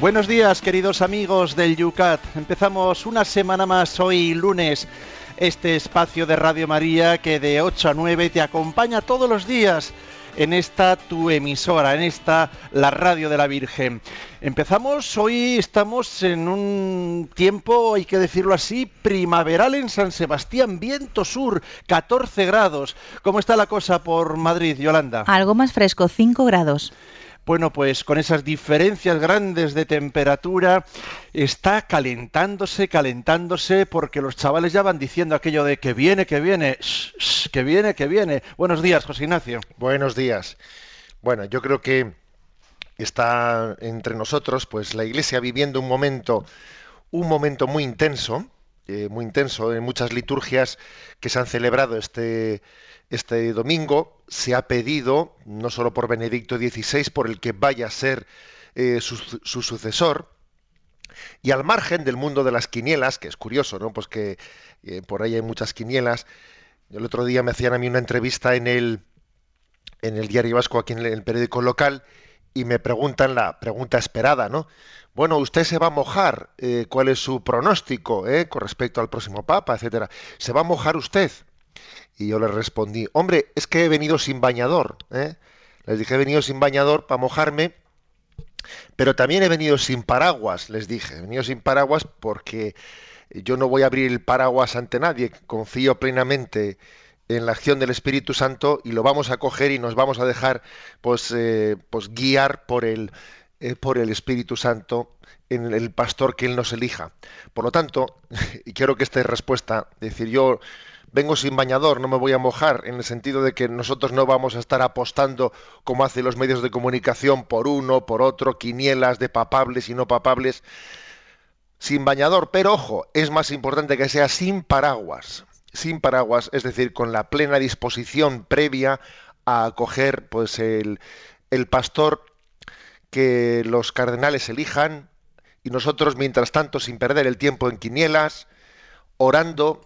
Buenos días, queridos amigos del Yucat. Empezamos una semana más hoy, lunes, este espacio de Radio María que de 8 a 9 te acompaña todos los días en esta tu emisora, en esta la radio de la Virgen. Empezamos, hoy estamos en un tiempo, hay que decirlo así, primaveral en San Sebastián, viento sur, 14 grados. ¿Cómo está la cosa por Madrid, Yolanda? Algo más fresco, 5 grados. Bueno, pues con esas diferencias grandes de temperatura está calentándose, calentándose, porque los chavales ya van diciendo aquello de que viene, que viene, que viene, que viene. Buenos días, José Ignacio. Buenos días. Bueno, yo creo que está entre nosotros, pues la Iglesia viviendo un momento, un momento muy intenso, eh, muy intenso en muchas liturgias que se han celebrado este este domingo se ha pedido, no solo por Benedicto XVI, por el que vaya a ser eh, su, sucesor, y al margen del mundo de las quinielas, que es curioso, ¿no? Pues que eh, por ahí hay muchas quinielas. El otro día me hacían a mí una entrevista en el, en el Diario Vasco, aquí en el periódico local, y me preguntan la pregunta esperada, ¿no? Bueno, usted se va a mojar, eh, ¿cuál es su pronóstico con respecto al próximo Papa, etcétera? ¿Se va a mojar usted? Y yo les respondí, hombre, es que he venido sin bañador. ¿eh? Les dije, he venido sin bañador para mojarme, pero también he venido sin paraguas, les dije. He venido sin paraguas porque yo no voy a abrir el paraguas ante nadie. Confío plenamente en la acción del Espíritu Santo y lo vamos a coger y nos vamos a dejar pues, eh, pues guiar por el, eh, por el Espíritu Santo en el pastor que Él nos elija. Por lo tanto, y quiero que esta respuesta, decir, yo vengo sin bañador, no me voy a mojar, en el sentido de que nosotros no vamos a estar apostando, como hacen los medios de comunicación, por uno, por otro, quinielas de papables y no papables, sin bañador. Pero ojo, es más importante que sea sin paraguas, sin paraguas, es decir, con la plena disposición previa a acoger pues el, el pastor que los cardenales elijan y nosotros, mientras tanto, sin perder el tiempo en quinielas, orando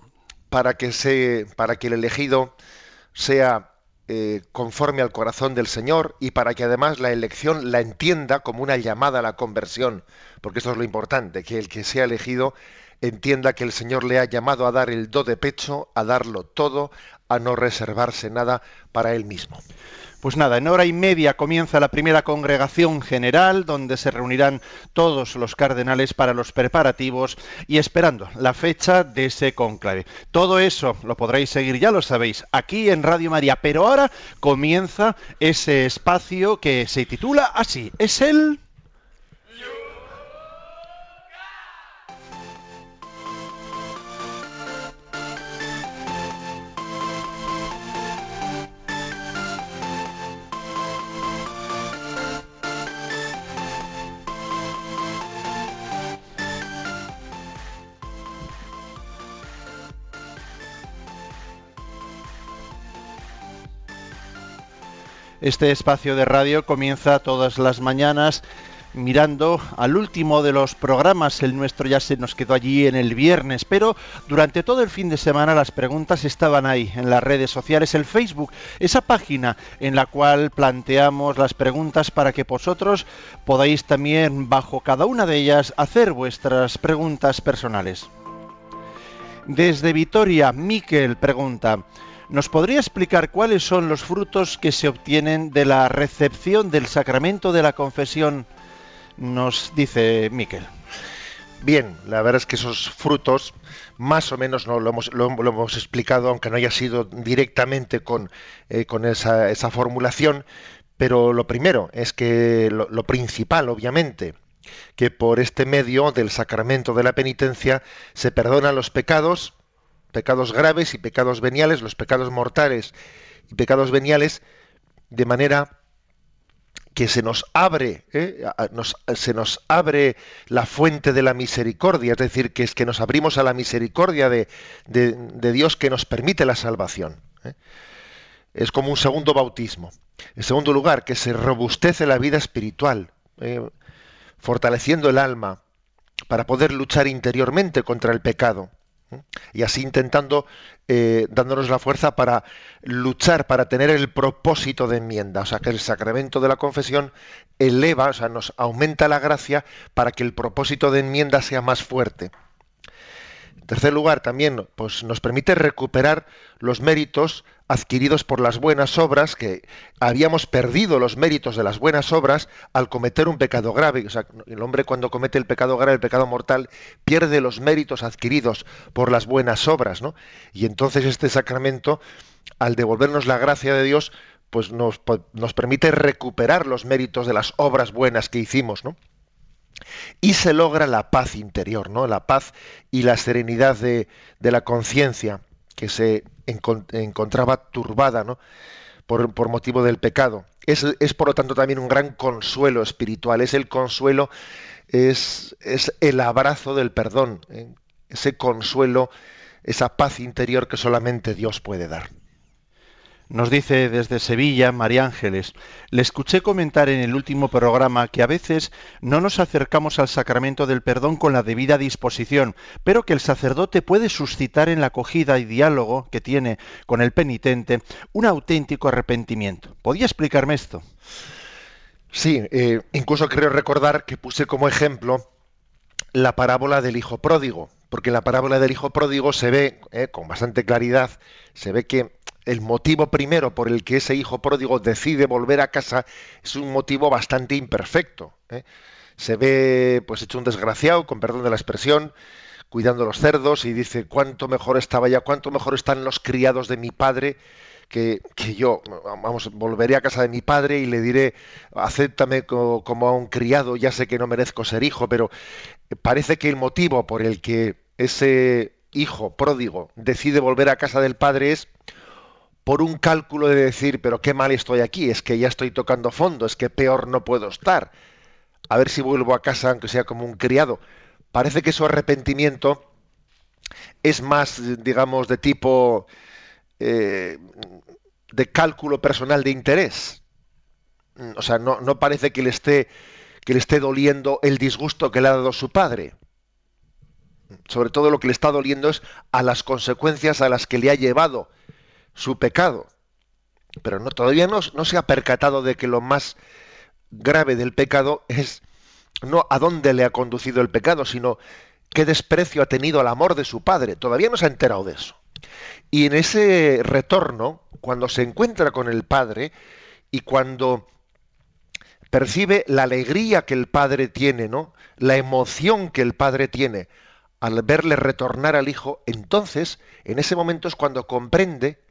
para que, el elegido sea eh, conforme al corazón del Señor y para que además la elección la entienda como una llamada a la conversión, porque esto es lo importante, que el que sea elegido entienda que el Señor le ha llamado a dar el do de pecho, a darlo todo, a no reservarse nada para él mismo. Pues nada, en hora y media comienza la primera congregación general, donde se reunirán todos los cardenales para los preparativos y esperando la fecha de ese conclave. Todo eso lo podréis seguir, ya lo sabéis, aquí en Radio María. Pero ahora comienza ese espacio que se titula así, es el... Este espacio de radio comienza todas las mañanas mirando al último de los programas, el nuestro ya se nos quedó allí en el viernes, pero durante todo el fin de semana las preguntas estaban ahí, en las redes sociales, el Facebook, esa página en la cual planteamos las preguntas para que vosotros podáis también, bajo cada una de ellas, hacer vuestras preguntas personales. Desde Vitoria, Miquel pregunta, ¿Nos podría explicar cuáles son los frutos que se obtienen de la recepción del sacramento de la confesión? Nos dice Miquel. Bien, la verdad es que esos frutos, más o menos no, lo, hemos, explicado, aunque no haya sido directamente con, eh, con esa, formulación, pero lo primero es que lo principal, obviamente, que por este medio del sacramento de la penitencia se perdonan los pecados, pecados graves y pecados veniales, los pecados mortales y pecados veniales, de manera que se nos abre, ¿eh? se nos abre la fuente de la misericordia, es decir, que es que nos abrimos a la misericordia de, Dios que nos permite la salvación. ¿eh? Es como un segundo bautismo. En segundo lugar, que se robustece la vida espiritual, ¿eh? fortaleciendo el alma para poder luchar interiormente contra el pecado y así intentando eh, dándonos la fuerza para luchar, para tener el propósito de enmienda. O sea, que el sacramento de la confesión eleva, o sea, nos aumenta la gracia para que el propósito de enmienda sea más fuerte. En tercer lugar, también pues, nos permite recuperar los méritos adquiridos por las buenas obras, que habíamos perdido los méritos de las buenas obras al cometer un pecado grave. El hombre cuando comete el pecado grave, el pecado mortal, pierde los méritos adquiridos por las buenas obras, ¿no? Y entonces este sacramento, al devolvernos la gracia de Dios, pues nos, nos permite recuperar los méritos de las obras buenas que hicimos, ¿no? Y se logra la paz interior, ¿no? La paz y la serenidad de, la conciencia que se encontraba turbada ¿no? por, por, motivo del pecado. Es, es, por lo tanto también un gran consuelo espiritual, es el consuelo, es, es el abrazo del perdón, ¿eh? ese consuelo, esa paz interior que solamente Dios puede dar. Nos dice desde Sevilla María Ángeles, le escuché comentar en el último programa que a veces no nos acercamos al sacramento del perdón con la debida disposición, pero que el sacerdote puede suscitar en la acogida y diálogo que tiene con el penitente un auténtico arrepentimiento. ¿Podía explicarme esto? Sí, eh, incluso creo recordar que puse como ejemplo la parábola del hijo pródigo, porque en la parábola del hijo pródigo se ve eh, con bastante claridad, se ve que el motivo primero por el que ese hijo pródigo decide volver a casa es un motivo bastante imperfecto. ¿eh? Se ve pues hecho un desgraciado, con perdón de la expresión, cuidando los cerdos y dice cuánto mejor estaba ya, cuánto mejor están los criados de mi padre que, que yo, vamos, volveré a casa de mi padre y le diré, acéptame como, como a un criado, ya sé que no merezco ser hijo, pero parece que el motivo por el que ese hijo pródigo decide volver a casa del padre es por un cálculo de decir, pero qué mal estoy aquí, es que ya estoy tocando fondo, es que peor no puedo estar. A ver si vuelvo a casa, aunque sea como un criado. Parece que su arrepentimiento es más, digamos, de tipo eh, de cálculo personal de interés. O sea, no, no parece que le esté que le esté doliendo el disgusto que le ha dado su padre. Sobre todo lo que le está doliendo es a las consecuencias a las que le ha llevado su pecado. Pero no, todavía no, se ha percatado de que lo más grave del pecado es no a dónde le ha conducido el pecado, sino qué desprecio ha tenido al amor de su padre. Todavía no se ha enterado de eso. Y en ese retorno, cuando se encuentra con el padre y cuando percibe la alegría que el padre tiene, ¿no? La emoción que el padre tiene al verle retornar al hijo, entonces, en ese momento es cuando comprende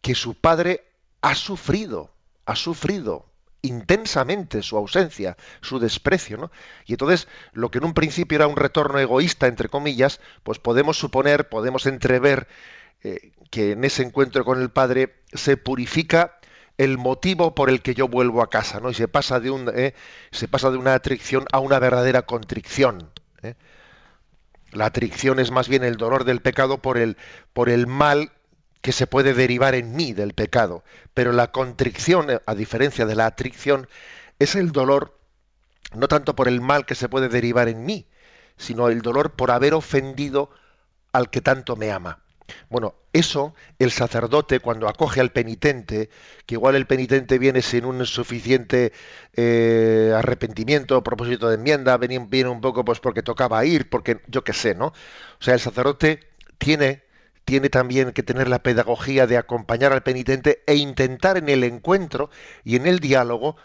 que su padre ha sufrido, ha sufrido intensamente su ausencia, su desprecio, ¿no? Y entonces, lo que en un principio era un retorno egoísta, entre comillas, pues podemos suponer, podemos entrever eh, que en ese encuentro con el Padre se purifica el motivo por el que yo vuelvo a casa, ¿no? Y se pasa de un, eh, se pasa de una atricción a una verdadera contrición. ¿eh? La atricción es más bien el dolor del pecado por el, por el mal que se puede derivar en mí del pecado, pero la contrición, a diferencia de la atricción, es el dolor no tanto por el mal que se puede derivar en mí, sino el dolor por haber ofendido al que tanto me ama. Bueno, eso el sacerdote cuando acoge al penitente, que igual el penitente viene sin un suficiente eh, arrepentimiento, propósito de enmienda, viene, un poco pues porque tocaba ir, porque yo qué sé, ¿no? O sea, el sacerdote tiene tiene también que tener la pedagogía de acompañar al penitente e intentar en el encuentro y en el diálogo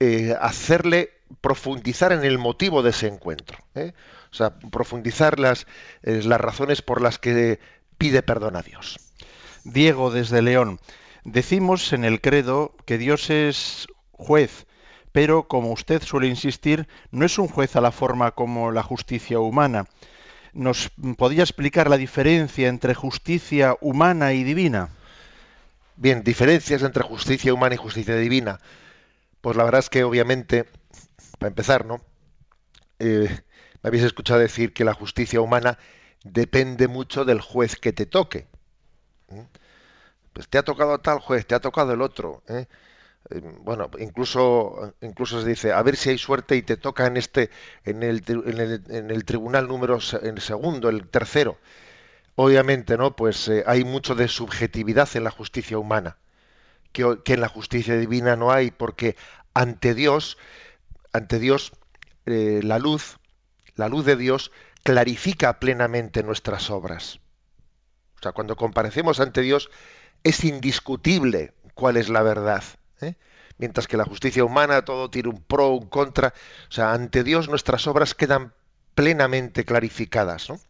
eh, hacerle profundizar en el motivo de ese encuentro. ¿eh? O sea, profundizar las, eh, las razones por las que pide perdón a Dios. Diego desde León. Decimos en el credo que Dios es juez, pero como usted suele insistir, no es un juez a la forma como la justicia humana. ¿Nos podría explicar la diferencia entre justicia humana y divina? Bien, diferencias entre justicia humana y justicia divina. Pues la verdad es que obviamente, para empezar, ¿no? Eh, me habéis escuchado decir que la justicia humana depende mucho del juez que te toque. ¿eh? Pues te ha tocado tal juez, te ha tocado el otro. ¿eh? Bueno, incluso, incluso se dice, a ver si hay suerte y te toca en este, en el, en el, tribunal número en segundo, el tercero. Obviamente, ¿no? Pues eh, hay mucho de subjetividad en la justicia humana, que, que, en la justicia divina no hay, porque ante Dios, ante Dios, eh, la luz, la luz de Dios clarifica plenamente nuestras obras. O sea, cuando comparecemos ante Dios, es indiscutible cuál es la verdad. ¿Eh? Mientras que la justicia humana todo tiene un pro, un contra. O sea, ante Dios nuestras obras quedan plenamente clarificadas. ¿no?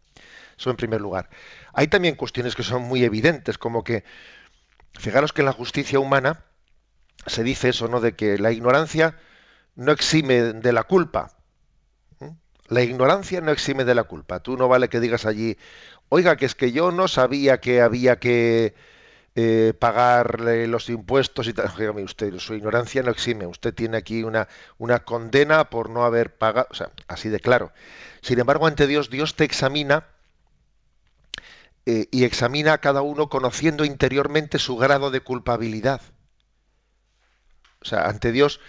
Eso en primer lugar. Hay también cuestiones que son muy evidentes, como que, fijaros que en la justicia humana se dice eso, ¿no? De que la ignorancia no exime de la culpa. La ignorancia no exime de la culpa. Tú no vale que digas allí, oiga, que es que yo no sabía que había que eh, pagarle los impuestos y tal. Dígame usted, su ignorancia no exime. Usted tiene aquí una, una condena por no haber pagado. O sea, así de claro. Sin embargo, ante Dios, Dios te examina eh, y examina a cada uno conociendo interiormente su grado de culpabilidad. O sea, ante Dios,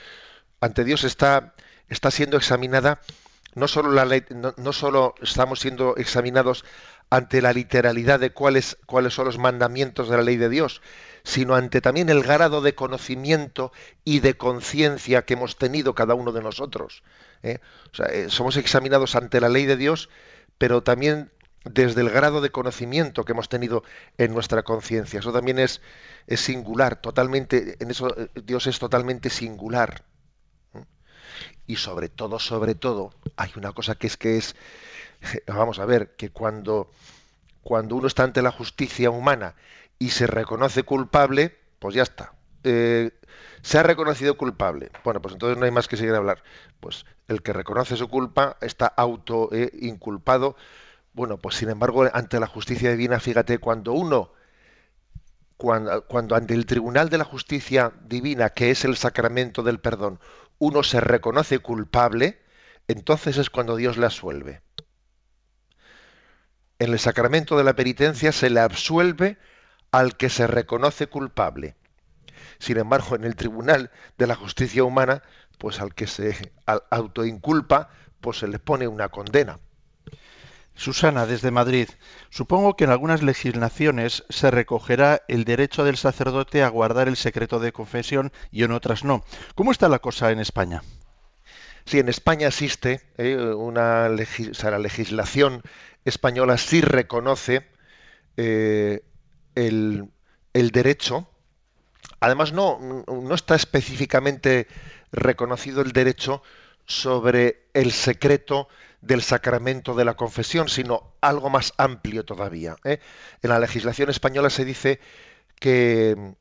ante Dios está, está siendo examinada no solo no solo estamos siendo examinados ante la literalidad de cuáles, cuáles son los mandamientos de la ley de Dios, sino ante también el grado de conocimiento y de conciencia que hemos tenido cada uno de nosotros. ¿eh? O sea, eh, somos examinados ante la ley de Dios, pero también desde el grado de conocimiento que hemos tenido en nuestra conciencia. Eso también es, es singular, totalmente, en eso eh, Dios es totalmente singular. Y sobre todo, sobre todo, hay una cosa que es que es vamos a ver, que cuando, cuando uno está ante la justicia humana y se reconoce culpable, pues ya está. Eh, se ha reconocido culpable. Bueno, pues entonces no hay más que seguir a hablar. Pues el que reconoce su culpa está auto eh, inculpado. Bueno, pues sin embargo, ante la justicia divina, fíjate, cuando uno, cuando, cuando ante el tribunal de la justicia divina, que es el sacramento del perdón, uno se reconoce culpable, entonces es cuando Dios le asuelve en el sacramento de la penitencia se le absuelve al que se reconoce culpable. Sin embargo, en el tribunal de la justicia humana, pues al que se autoinculpa, pues se le pone una condena. Susana, desde Madrid, supongo que en algunas legislaciones se recogerá el derecho del sacerdote a guardar el secreto de confesión y en otras no. ¿Cómo está la cosa en España? Sí, en España existe eh, una la legislación española sí reconoce eh, el, derecho. Además, no, está específicamente reconocido el derecho sobre el secreto del sacramento de la confesión, sino algo más amplio todavía. ¿eh? En la legislación española se dice que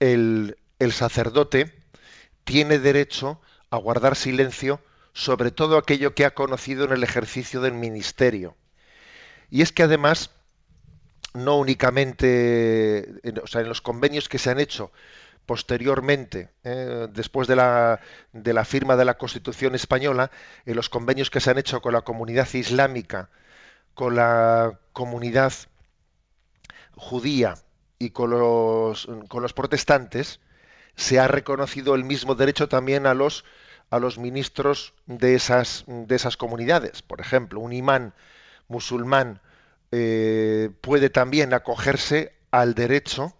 el sacerdote tiene derecho a guardar silencio sobre todo aquello que ha conocido en el ejercicio del ministerio. Y es que además, no únicamente, o sea, en los convenios que se han hecho posteriormente, eh, después de la, de la, firma de la Constitución española, en los convenios que se han hecho con la comunidad islámica, con la comunidad judía y con los, con los protestantes, se ha reconocido el mismo derecho también a los a los ministros de esas, de esas comunidades. Por ejemplo, un imán musulmán eh, puede también acogerse al derecho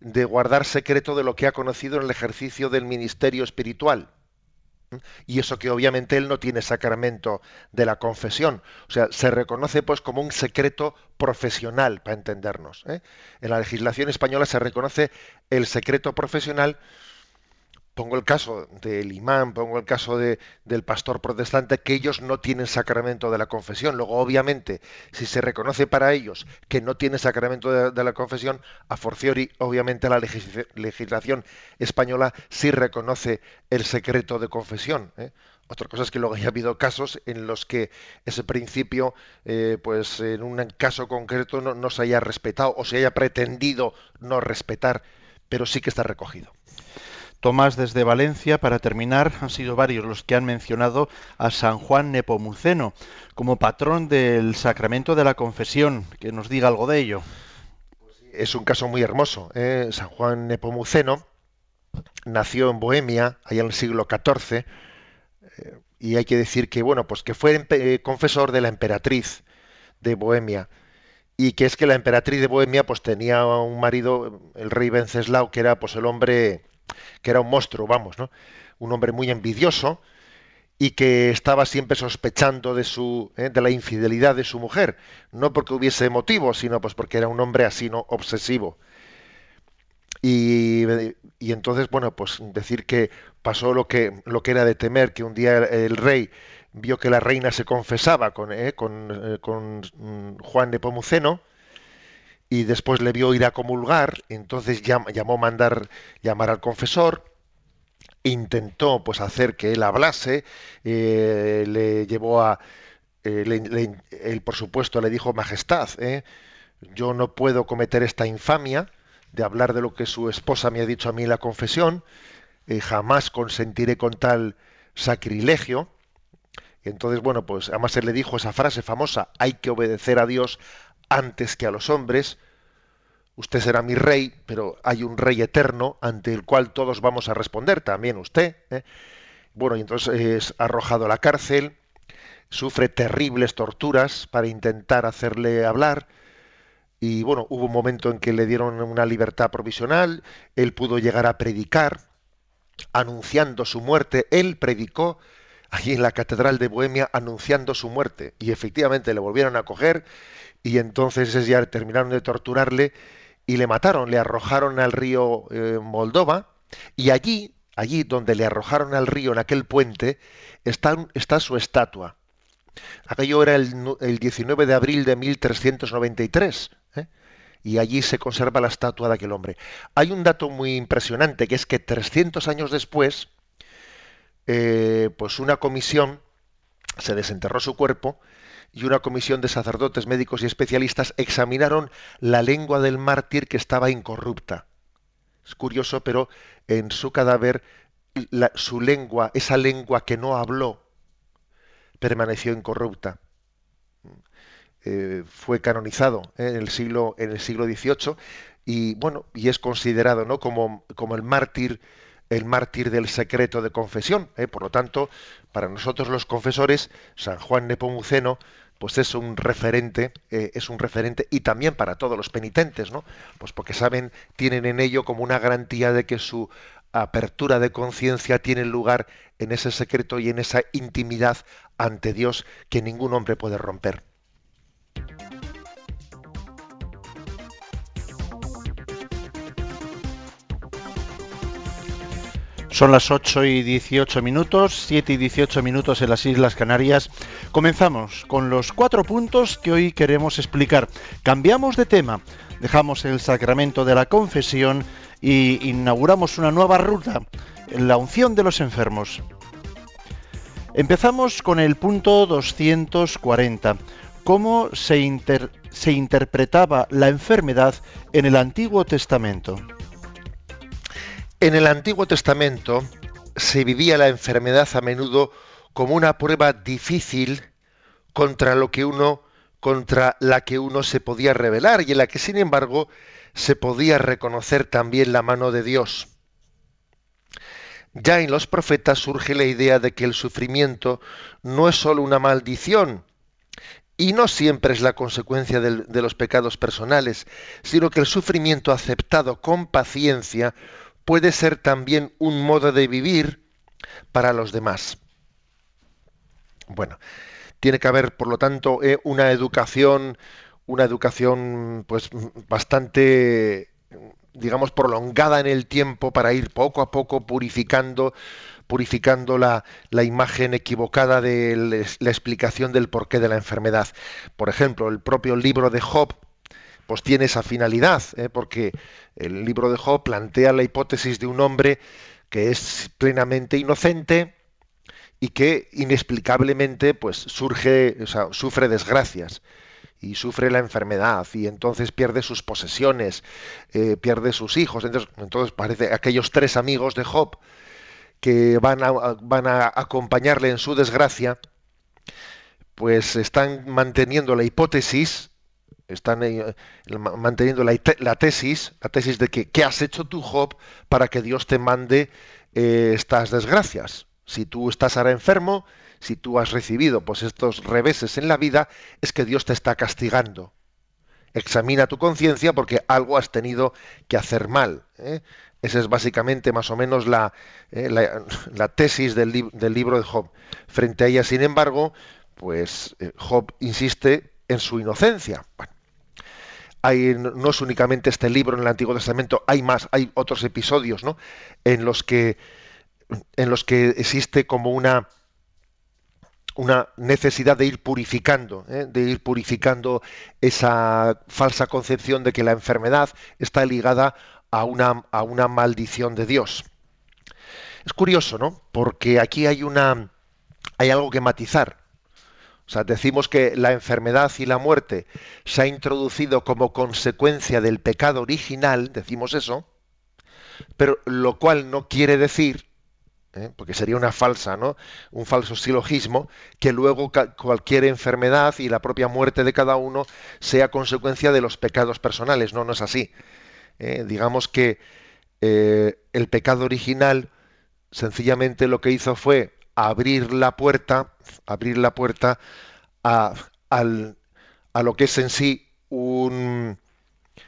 de guardar secreto de lo que ha conocido en el ejercicio del ministerio espiritual. Y eso que obviamente él no tiene sacramento de la confesión. O sea, se reconoce pues como un secreto profesional, para entendernos. ¿eh? En la legislación española se reconoce el secreto profesional pongo el caso del imán, pongo el caso de, del pastor protestante, que ellos no tienen sacramento de la confesión. Luego, obviamente, si se reconoce para ellos que no tienen sacramento de, la confesión, a forciori, obviamente, la legislación española sí reconoce el secreto de confesión. ¿eh? Otra cosa es que luego haya habido casos en los que ese principio, eh, pues en un caso concreto no, no se haya respetado o se haya pretendido no respetar, pero sí que está recogido. Tomás desde Valencia, para terminar, han sido varios los que han mencionado a San Juan Nepomuceno como patrón del sacramento de la confesión. Que nos diga algo de ello. Es un caso muy hermoso. ¿eh? San Juan Nepomuceno nació en Bohemia, allá en el siglo XIV, eh, y hay que decir que bueno, pues que fue eh, confesor de la emperatriz de Bohemia y que es que la emperatriz de Bohemia pues tenía un marido, el rey Venceslao, que era pues el hombre que era un monstruo, vamos, ¿no? Un hombre muy envidioso y que estaba siempre sospechando de su ¿eh? de la infidelidad de su mujer, no porque hubiese motivo, sino pues porque era un hombre así, no obsesivo. Y, y, entonces, bueno, pues decir que pasó lo que lo que era de temer, que un día el, rey vio que la reina se confesaba con, ¿eh? con, eh, con mm, Juan de Pomuceno y después le vio ir a comulgar, entonces llamó mandar llamar al confesor, intentó pues hacer que él hablase, eh, le llevó a eh, él por supuesto le dijo majestad, ¿eh? yo no puedo cometer esta infamia de hablar de lo que su esposa me ha dicho a mí en la confesión, jamás consentiré con tal sacrilegio. entonces, bueno, pues además él le dijo esa frase famosa, hay que obedecer a Dios antes que a los hombres. Usted será mi rey, pero hay un rey eterno ante el cual todos vamos a responder, también usted. ¿eh? Bueno, y entonces es arrojado a la cárcel, sufre terribles torturas para intentar hacerle hablar. Y bueno, hubo un momento en que le dieron una libertad provisional, él pudo llegar a predicar, anunciando su muerte. Él predicó allí en la Catedral de Bohemia anunciando su muerte. Y efectivamente le volvieron a coger y entonces ya terminaron de torturarle y le mataron, le arrojaron al río eh, Moldova y allí, allí donde le arrojaron al río en aquel puente, está, está su estatua. Aquello era el, el, 19 de abril de 1393 ¿eh? y allí se conserva la estatua de aquel hombre. Hay un dato muy impresionante que es que 300 años después, eh, pues una comisión se desenterró su cuerpo y una comisión de sacerdotes, médicos y especialistas examinaron la lengua del mártir que estaba incorrupta. Es curioso, pero en su cadáver su lengua, esa lengua que no habló, permaneció incorrupta. Eh, fue canonizado ¿eh? en el siglo en el siglo XVIII y bueno y es considerado no como, como el mártir el mártir del secreto de confesión. ¿eh? Por lo tanto, para nosotros los confesores, San Juan Nepomuceno pues es un referente, eh, es un referente y también para todos los penitentes, ¿no? Pues porque saben, tienen en ello como una garantía de que su apertura de conciencia tiene lugar en ese secreto y en esa intimidad ante Dios que ningún hombre puede romper. Son las 8 y 18 minutos, 7 y 18 minutos en las Islas Canarias. Comenzamos con los cuatro puntos que hoy queremos explicar. Cambiamos de tema, dejamos el sacramento de la confesión y inauguramos una nueva ruta, la unción de los enfermos. Empezamos con el punto 240, cómo se, se interpretaba la enfermedad en el Antiguo Testamento. En el Antiguo Testamento se vivía la enfermedad a menudo como una prueba difícil contra lo que uno contra la que uno se podía rebelar y en la que sin embargo se podía reconocer también la mano de Dios. Ya en los profetas surge la idea de que el sufrimiento no es sólo una maldición y no siempre es la consecuencia de los pecados personales, sino que el sufrimiento aceptado con paciencia puede ser también un modo de vivir para los demás. Bueno, tiene que haber, por lo tanto, eh, una educación, una educación, pues, bastante, digamos, prolongada en el tiempo para ir poco a poco purificando, purificando la, imagen equivocada de la explicación del porqué de la enfermedad. Por ejemplo, el propio libro de Job pues tiene esa finalidad, ¿eh? porque el libro de Job plantea la hipótesis de un hombre que es plenamente inocente y que inexplicablemente pues surge, o sea, sufre desgracias. y sufre la enfermedad y entonces pierde sus posesiones, eh, pierde sus hijos. Entonces, entonces parece aquellos tres amigos de Job que van a, van a acompañarle en su desgracia, pues están manteniendo la hipótesis, están eh, manteniendo la, tesis, la tesis de que ¿qué has hecho tú, Job, para que Dios te mande eh, estas desgracias? Si tú estás ahora enfermo, si tú has recibido pues estos reveses en la vida, es que Dios te está castigando. Examina tu conciencia porque algo has tenido que hacer mal. ¿eh? Esa es básicamente más o menos la, la, tesis del, del, libro de Job. Frente a ella, sin embargo, pues Job insiste en su inocencia. No es únicamente este libro en el Antiguo Testamento, hay más, hay otros episodios ¿no? en, los que, en los que existe como una, una necesidad de ir purificando, ¿eh? de ir purificando esa falsa concepción de que la enfermedad está ligada a una, a una maldición de Dios. Es curioso, ¿no? Porque aquí hay una hay algo que matizar. O sea, decimos que la enfermedad y la muerte se ha introducido como consecuencia del pecado original, decimos eso, pero lo cual no quiere decir ¿eh? porque sería una falsa, ¿no? Un falso silogismo, que luego cualquier enfermedad y la propia muerte de cada uno sea consecuencia de los pecados personales. No, no es así. ¿eh? digamos que eh, el pecado original sencillamente lo que hizo fue abrir la puerta, abrir la puerta a, a lo que es en sí un,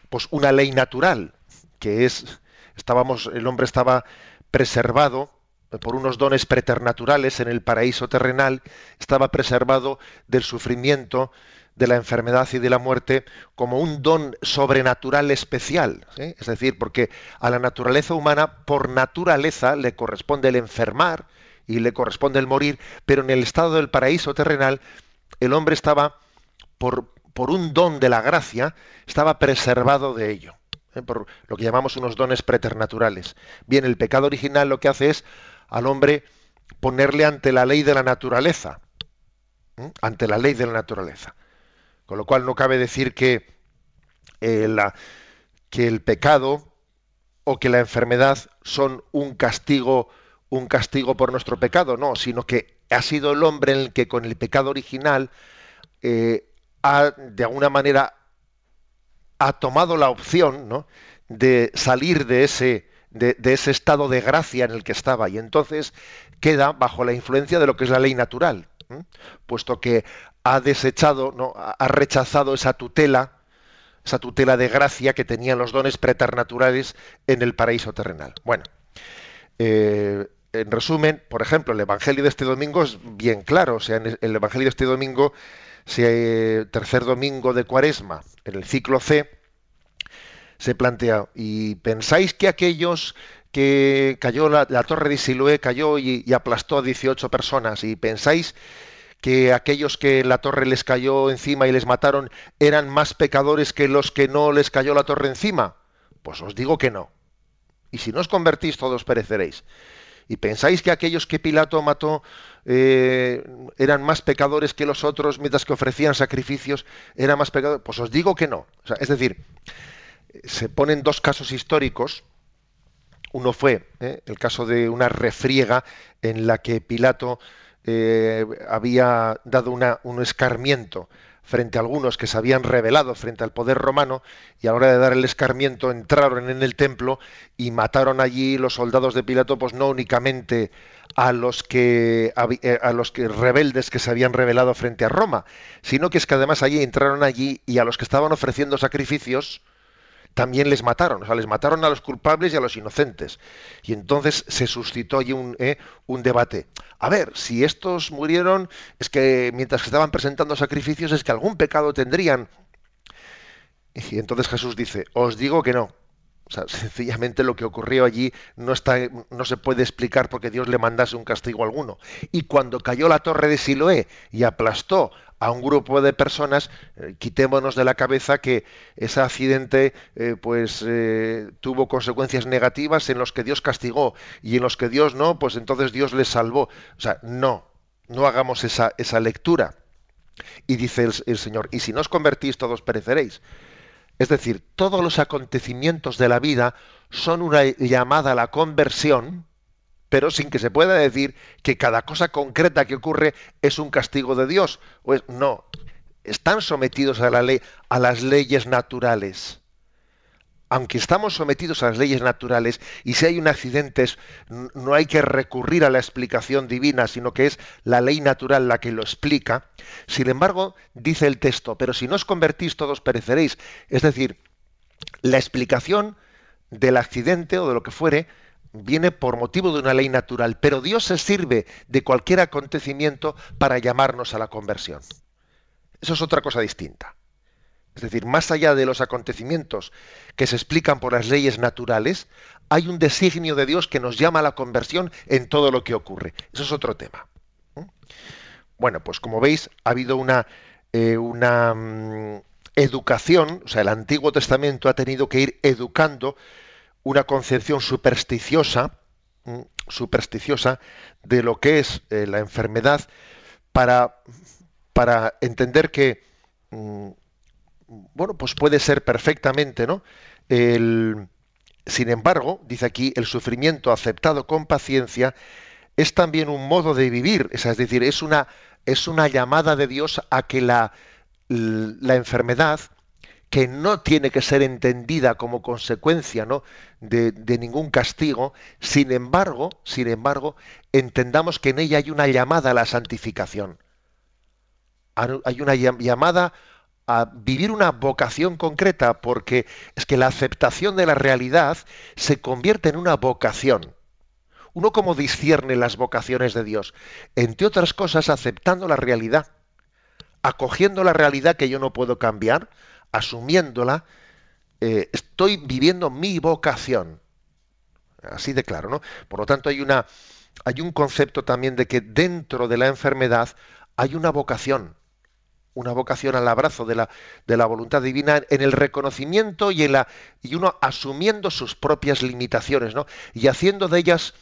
pues una ley natural, que es, estábamos, el hombre estaba preservado por unos dones preternaturales en el paraíso terrenal, estaba preservado del sufrimiento, de la enfermedad y de la muerte como un don sobrenatural especial. Es decir, porque a la naturaleza humana, por naturaleza, le corresponde el enfermar y le corresponde el morir, pero en el estado del paraíso terrenal, el hombre estaba, por, por un don de la gracia, estaba preservado de ello. ¿eh? por lo que llamamos unos dones preternaturales. Bien, el pecado original lo que hace es al hombre ponerle ante la ley de la naturaleza, ante la ley de la naturaleza. Con lo cual no cabe decir que, eh, la, que el pecado o que la enfermedad son un castigo, un castigo por nuestro pecado, no, sino que ha sido el hombre el que con el pecado original eh, ha, de alguna manera, ha tomado la opción ¿no? de salir de ese, de, ese estado de gracia en el que estaba y entonces queda bajo la influencia de lo que es la ley natural, puesto que ha desechado, ¿no? ha rechazado esa tutela, esa tutela de gracia que tenían los dones preternaturales en el paraíso terrenal. Bueno, eh, en resumen, por ejemplo, el Evangelio de este domingo es bien claro, o sea, en el Evangelio de este domingo, si tercer domingo de Cuaresma, en el ciclo C, se plantea, ¿y pensáis que aquellos que cayó la, torre de Siloé cayó y, aplastó a 18 personas, y pensáis que aquellos que la torre les cayó encima y les mataron eran más pecadores que los que no les cayó la torre encima? Pues os digo que no. Y si no os convertís, todos pereceréis. ¿Y pensáis que aquellos que Pilato mató eh, eran más pecadores que los otros mientras que ofrecían sacrificios? ¿Eran más pecadores? Pues os digo que no. es decir, se ponen dos casos históricos. Uno fue ¿eh? el caso de una refriega en la que Pilato eh, había dado un escarmiento frente a algunos que se habían rebelado frente al poder romano y a la hora de dar el escarmiento entraron en el templo y mataron allí los soldados de Pilato pues no únicamente a los que eh, a los que rebeldes que se habían rebelado frente a Roma, sino que es que además allí entraron allí y a los que estaban ofreciendo sacrificios también les mataron, o sea, les mataron a los culpables y a los inocentes. Y entonces se suscitó allí un, eh, un debate. A ver, si estos murieron, es que mientras estaban presentando sacrificios, es que algún pecado tendrían. Y entonces Jesús dice, os digo que no. O sea, sencillamente lo que ocurrió allí no, está, no se puede explicar porque Dios le mandase un castigo alguno. Y cuando cayó la torre de Siloé y aplastó a un grupo de personas, eh, quitémonos de la cabeza que ese accidente eh, pues eh, tuvo consecuencias negativas en los que Dios castigó y en los que Dios no, pues entonces Dios les salvó. O sea, no, no hagamos esa, esa lectura. Y dice el, Señor, y si no os convertís todos pereceréis. Es decir, todos los acontecimientos de la vida son una llamada a la conversión, pero sin que se pueda decir que cada cosa concreta que ocurre es un castigo de Dios. no, están sometidos a la ley, a las leyes naturales aunque estamos sometidos a las leyes naturales y si hay un accidente no hay que recurrir a la explicación divina, sino que es la ley natural la que lo explica, sin embargo, dice el texto, pero si no os convertís todos pereceréis. Es decir, la explicación del accidente o de lo que fuere viene por motivo de una ley natural, pero Dios se sirve de cualquier acontecimiento para llamarnos a la conversión. Eso es otra cosa distinta. Es decir, más allá de los acontecimientos que se explican por las leyes naturales, hay un designio de Dios que nos llama a la conversión en todo lo que ocurre. Eso es otro tema. Bueno, pues como veis, ha habido una, eh, una mm, educación, o sea, el Antiguo Testamento ha tenido que ir educando una concepción supersticiosa, supersticiosa de lo que es eh, la enfermedad para, para entender que mm, bueno, pues puede ser perfectamente, ¿no? sin embargo, dice aquí, el sufrimiento aceptado con paciencia es también un modo de vivir, es decir, es una, es una llamada de Dios a que la, la enfermedad, que no tiene que ser entendida como consecuencia ¿no? de, de, ningún castigo, sin embargo, sin embargo, entendamos que en ella hay una llamada a la santificación. Hay una llamada a vivir una vocación concreta, porque es que la aceptación de la realidad se convierte en una vocación. Uno como discierne las vocaciones de Dios, entre otras cosas aceptando la realidad, acogiendo la realidad que yo no puedo cambiar, asumiéndola, eh, estoy viviendo mi vocación. Así de claro, ¿no? Por lo tanto, hay una hay un concepto también de que dentro de la enfermedad hay una vocación una vocación al abrazo de la, de la voluntad divina en el reconocimiento y, la, y uno asumiendo sus propias limitaciones, ¿no? Y haciendo de ellas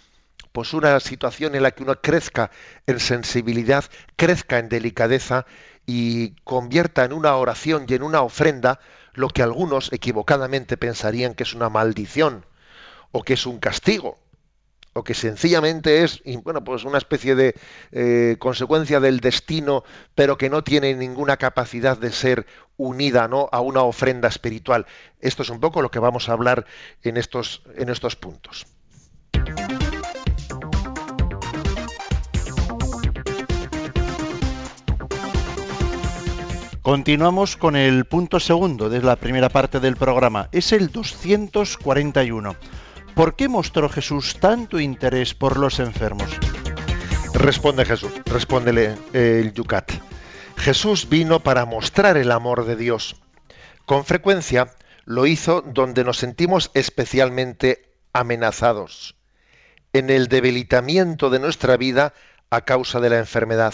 pues una situación en la que uno crezca en sensibilidad, crezca en delicadeza y convierta en una oración y en una ofrenda lo que algunos equivocadamente pensarían que es una maldición o que es un castigo o que sencillamente es bueno pues una especie de eh, consecuencia del destino pero que no tiene ninguna capacidad de ser unida ¿no? a una ofrenda espiritual esto es un poco lo que vamos a hablar en estos en estos puntos Continuamos con el punto segundo de la primera parte del programa. Es el 241. ¿Por qué mostró Jesús tanto interés por los enfermos? Responde Jesús, respóndele eh, el Yucat. Jesús vino para mostrar el amor de Dios. Con frecuencia lo hizo donde nos sentimos especialmente amenazados, en el debilitamiento de nuestra vida a causa de la enfermedad.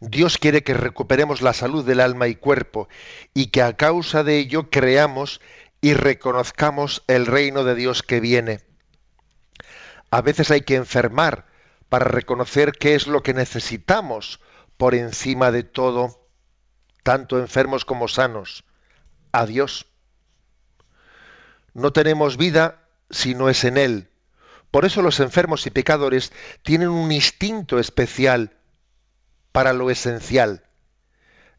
Dios quiere que recuperemos la salud del alma y cuerpo y que a causa de ello creamos y reconozcamos el reino de Dios que viene. A veces hay que enfermar para reconocer qué es lo que necesitamos por encima de todo, tanto enfermos como sanos, a Dios. No tenemos vida si no es en Él. Por eso los enfermos y pecadores tienen un instinto especial para lo esencial.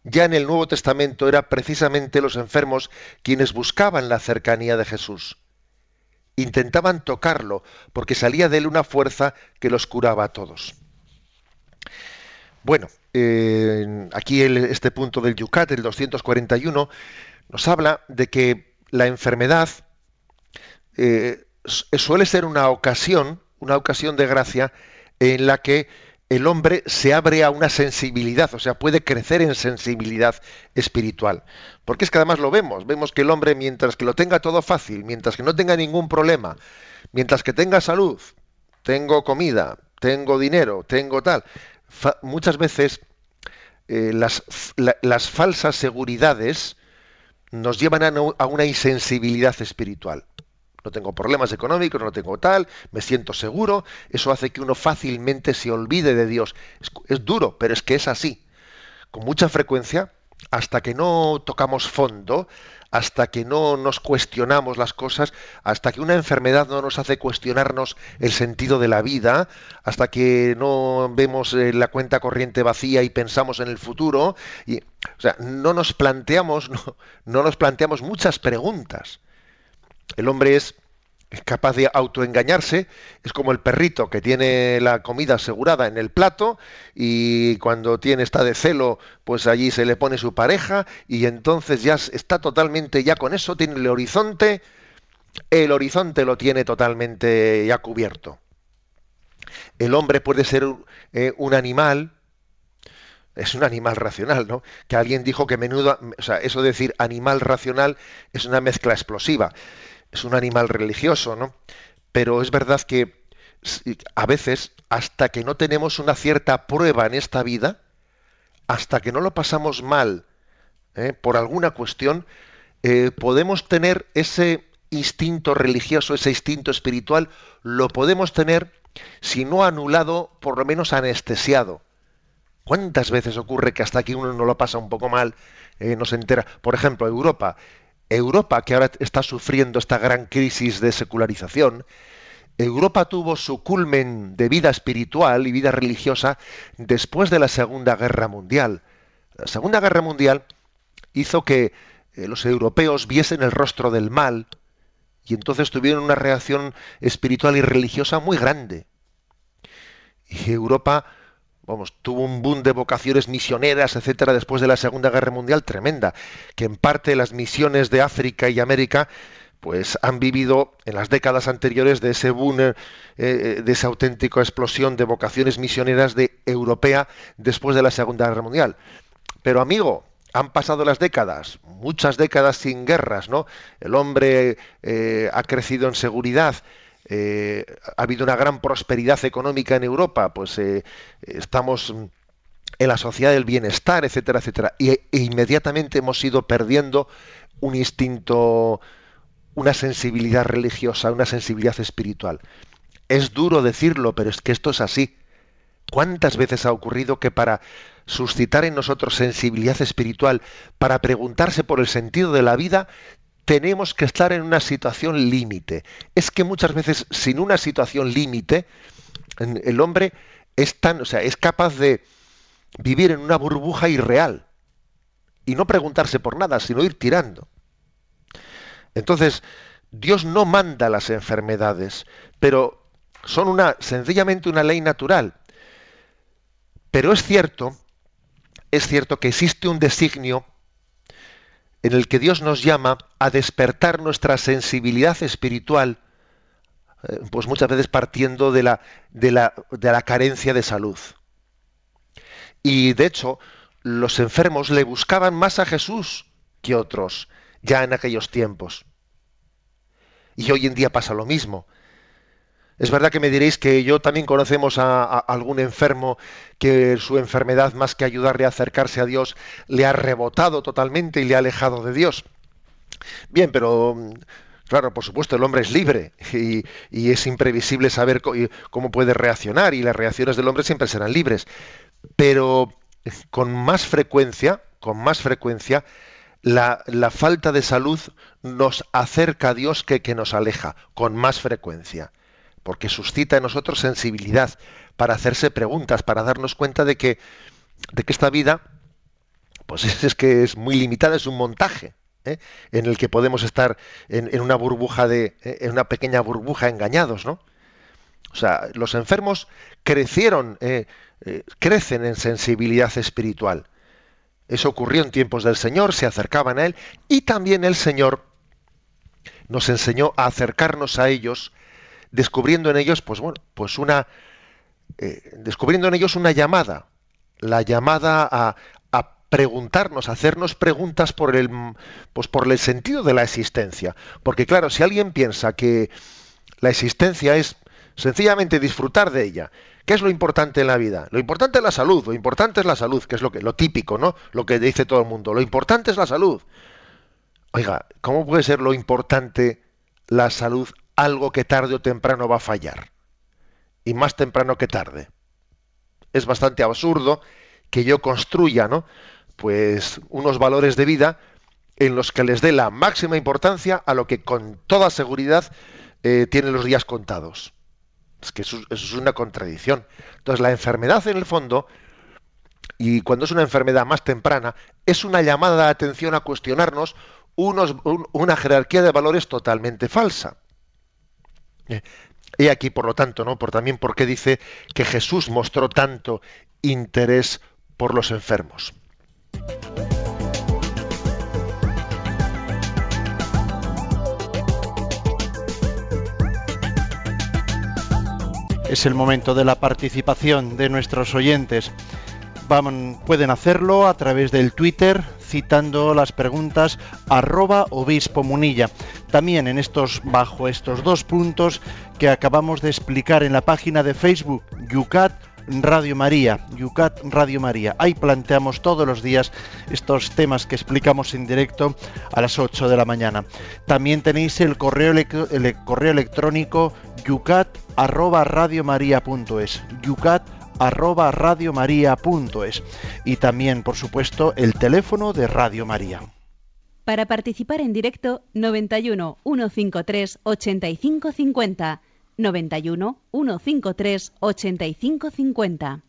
Ya en el Nuevo Testamento era precisamente los enfermos quienes buscaban la cercanía de Jesús. Intentaban tocarlo porque salía de él una fuerza que los curaba a todos. Bueno, aquí este punto del Yucat, el 241, nos habla de que la enfermedad eh, suele ser una ocasión, una ocasión de gracia en la que el hombre se abre a una sensibilidad, o sea, puede crecer en sensibilidad espiritual. Porque es que además lo vemos, vemos que el hombre mientras que lo tenga todo fácil, mientras que no tenga ningún problema, mientras que tenga salud, tengo comida, tengo dinero, tengo tal, muchas veces eh, las, las, falsas seguridades nos llevan a una insensibilidad espiritual no tengo problemas económicos, no tengo tal, me siento seguro, eso hace que uno fácilmente se olvide de Dios. Es, duro, pero es que es así. con mucha frecuencia, hasta que no tocamos fondo, hasta que no nos cuestionamos las cosas, hasta que una enfermedad no nos hace cuestionarnos el sentido de la vida, hasta que no vemos eh, la cuenta corriente vacía y pensamos en el futuro, y, o sea, no nos planteamos, no, no nos planteamos muchas preguntas. El hombre es capaz de autoengañarse, es como el perrito que tiene la comida asegurada en el plato y cuando tiene está de celo, pues allí se le pone su pareja y entonces ya está totalmente ya con eso tiene el horizonte, el horizonte lo tiene totalmente ya cubierto. El hombre puede ser eh, un animal es un animal racional, ¿no? Que alguien dijo que menudo, o sea, eso de decir animal racional es una mezcla explosiva es un animal religioso, ¿no? Pero es verdad que a veces, hasta que no tenemos una cierta prueba en esta vida, hasta que no lo pasamos mal ¿eh? por alguna cuestión, eh, podemos tener ese instinto religioso, ese instinto espiritual, lo podemos tener, si no anulado, por lo menos anestesiado. ¿Cuántas veces ocurre que hasta que uno no lo pasa un poco mal, eh, no se entera? Por ejemplo, Europa. Europa, que ahora está sufriendo esta gran crisis de secularización, Europa tuvo su culmen de vida espiritual y vida religiosa después de la Segunda Guerra Mundial. La Segunda Guerra Mundial hizo que eh, los europeos viesen el rostro del mal y entonces tuvieron una reacción espiritual y religiosa muy grande. Y Europa vamos, tuvo un boom de vocaciones misioneras, etcétera, después de la Segunda Guerra Mundial tremenda, que en parte las misiones de África y América pues han vivido en las décadas anteriores de ese boom, eh, eh, de esa auténtica explosión de vocaciones misioneras de europea después de la Segunda Guerra Mundial. Pero amigo, han pasado las décadas, muchas décadas sin guerras, ¿no? El hombre eh, ha crecido en seguridad, eh, ha habido una gran prosperidad económica en Europa, pues eh, estamos en la sociedad del bienestar, etcétera, etcétera, e inmediatamente hemos ido perdiendo un instinto, una sensibilidad religiosa, una sensibilidad espiritual. Es duro decirlo, pero es que esto es así. ¿Cuántas veces ha ocurrido que para suscitar en nosotros sensibilidad espiritual, para preguntarse por el sentido de la vida, tenemos que estar en una situación límite. Es que muchas veces sin una situación límite, el hombre es tan, o sea, es capaz de vivir en una burbuja irreal y no preguntarse por nada, sino ir tirando. Entonces, Dios no manda las enfermedades, pero son una sencillamente una ley natural. Pero es cierto, es cierto que existe un designio en el que Dios nos llama a despertar nuestra sensibilidad espiritual, eh, pues muchas veces partiendo de la, de la, de la carencia de salud. Y de hecho, los enfermos le buscaban más a Jesús que otros, ya en aquellos tiempos. Y hoy en día pasa lo mismo. Es verdad que me diréis que yo también conocemos a, algún enfermo que su enfermedad, más que ayudarle a acercarse a Dios, le ha rebotado totalmente y le ha alejado de Dios. Bien, pero claro, por supuesto, el hombre es libre y, es imprevisible saber cómo puede reaccionar y las reacciones del hombre siempre serán libres. Pero con más frecuencia, con más frecuencia, la, falta de salud nos acerca a Dios que nos aleja, con más frecuencia porque suscita en nosotros sensibilidad para hacerse preguntas, para darnos cuenta de que, de que esta vida, pues es, que es muy limitada, es un montaje. ¿eh? en el que podemos estar en, una burbuja de ¿eh? en una pequeña burbuja engañados no o sea los enfermos crecieron ¿eh? crecen en sensibilidad espiritual eso ocurrió en tiempos del Señor se acercaban a él y también el Señor nos enseñó a acercarnos a ellos descubriendo en ellos, pues bueno, pues una, eh, descubriendo en ellos una llamada, la llamada a, a, preguntarnos, a hacernos preguntas por el, pues por el sentido de la existencia. Porque claro, si alguien piensa que la existencia es sencillamente disfrutar de ella, ¿qué es lo importante en la vida? Lo importante es la salud, lo importante es la salud, que es lo que, lo típico, ¿no? Lo que dice todo el mundo. Lo importante es la salud. Oiga, ¿cómo puede ser lo importante la salud algo que tarde o temprano va a fallar. Y más temprano que tarde. Es bastante absurdo que yo construya, ¿no? Pues unos valores de vida en los que les dé la máxima importancia a lo que con toda seguridad eh, tiene los días contados. Es que eso, es una contradicción. Entonces, la enfermedad, en el fondo, y cuando es una enfermedad más temprana, es una llamada de atención a cuestionarnos unos, una jerarquía de valores totalmente falsa. Eh, y aquí, por lo tanto, ¿no? Por también porque dice que Jesús mostró tanto interés por los enfermos. Es el momento de la participación de nuestros oyentes. Pueden hacerlo a través del Twitter citando las preguntas arroba obispo munilla. También en estos, bajo estos dos puntos que acabamos de explicar en la página de Facebook, Yucat Radio María, Yucat Radio María. Ahí planteamos todos los días estos temas que explicamos en directo a las 8 de la mañana. También tenéis el correo, el correo electrónico yucat arroba. Yucat arroba radiomaria.es. Y también, por supuesto, el teléfono de Radio María. Para participar en directo, 91 153 8550 91 153 8550.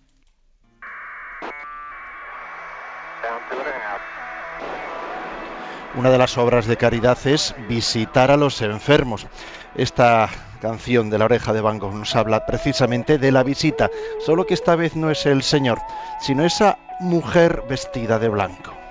Una de las obras de caridad es visitar a los enfermos. Esta canción de la oreja de Van Gogh nos habla precisamente de la visita, solo que esta vez no es el Señor, sino esa mujer vestida de blanco.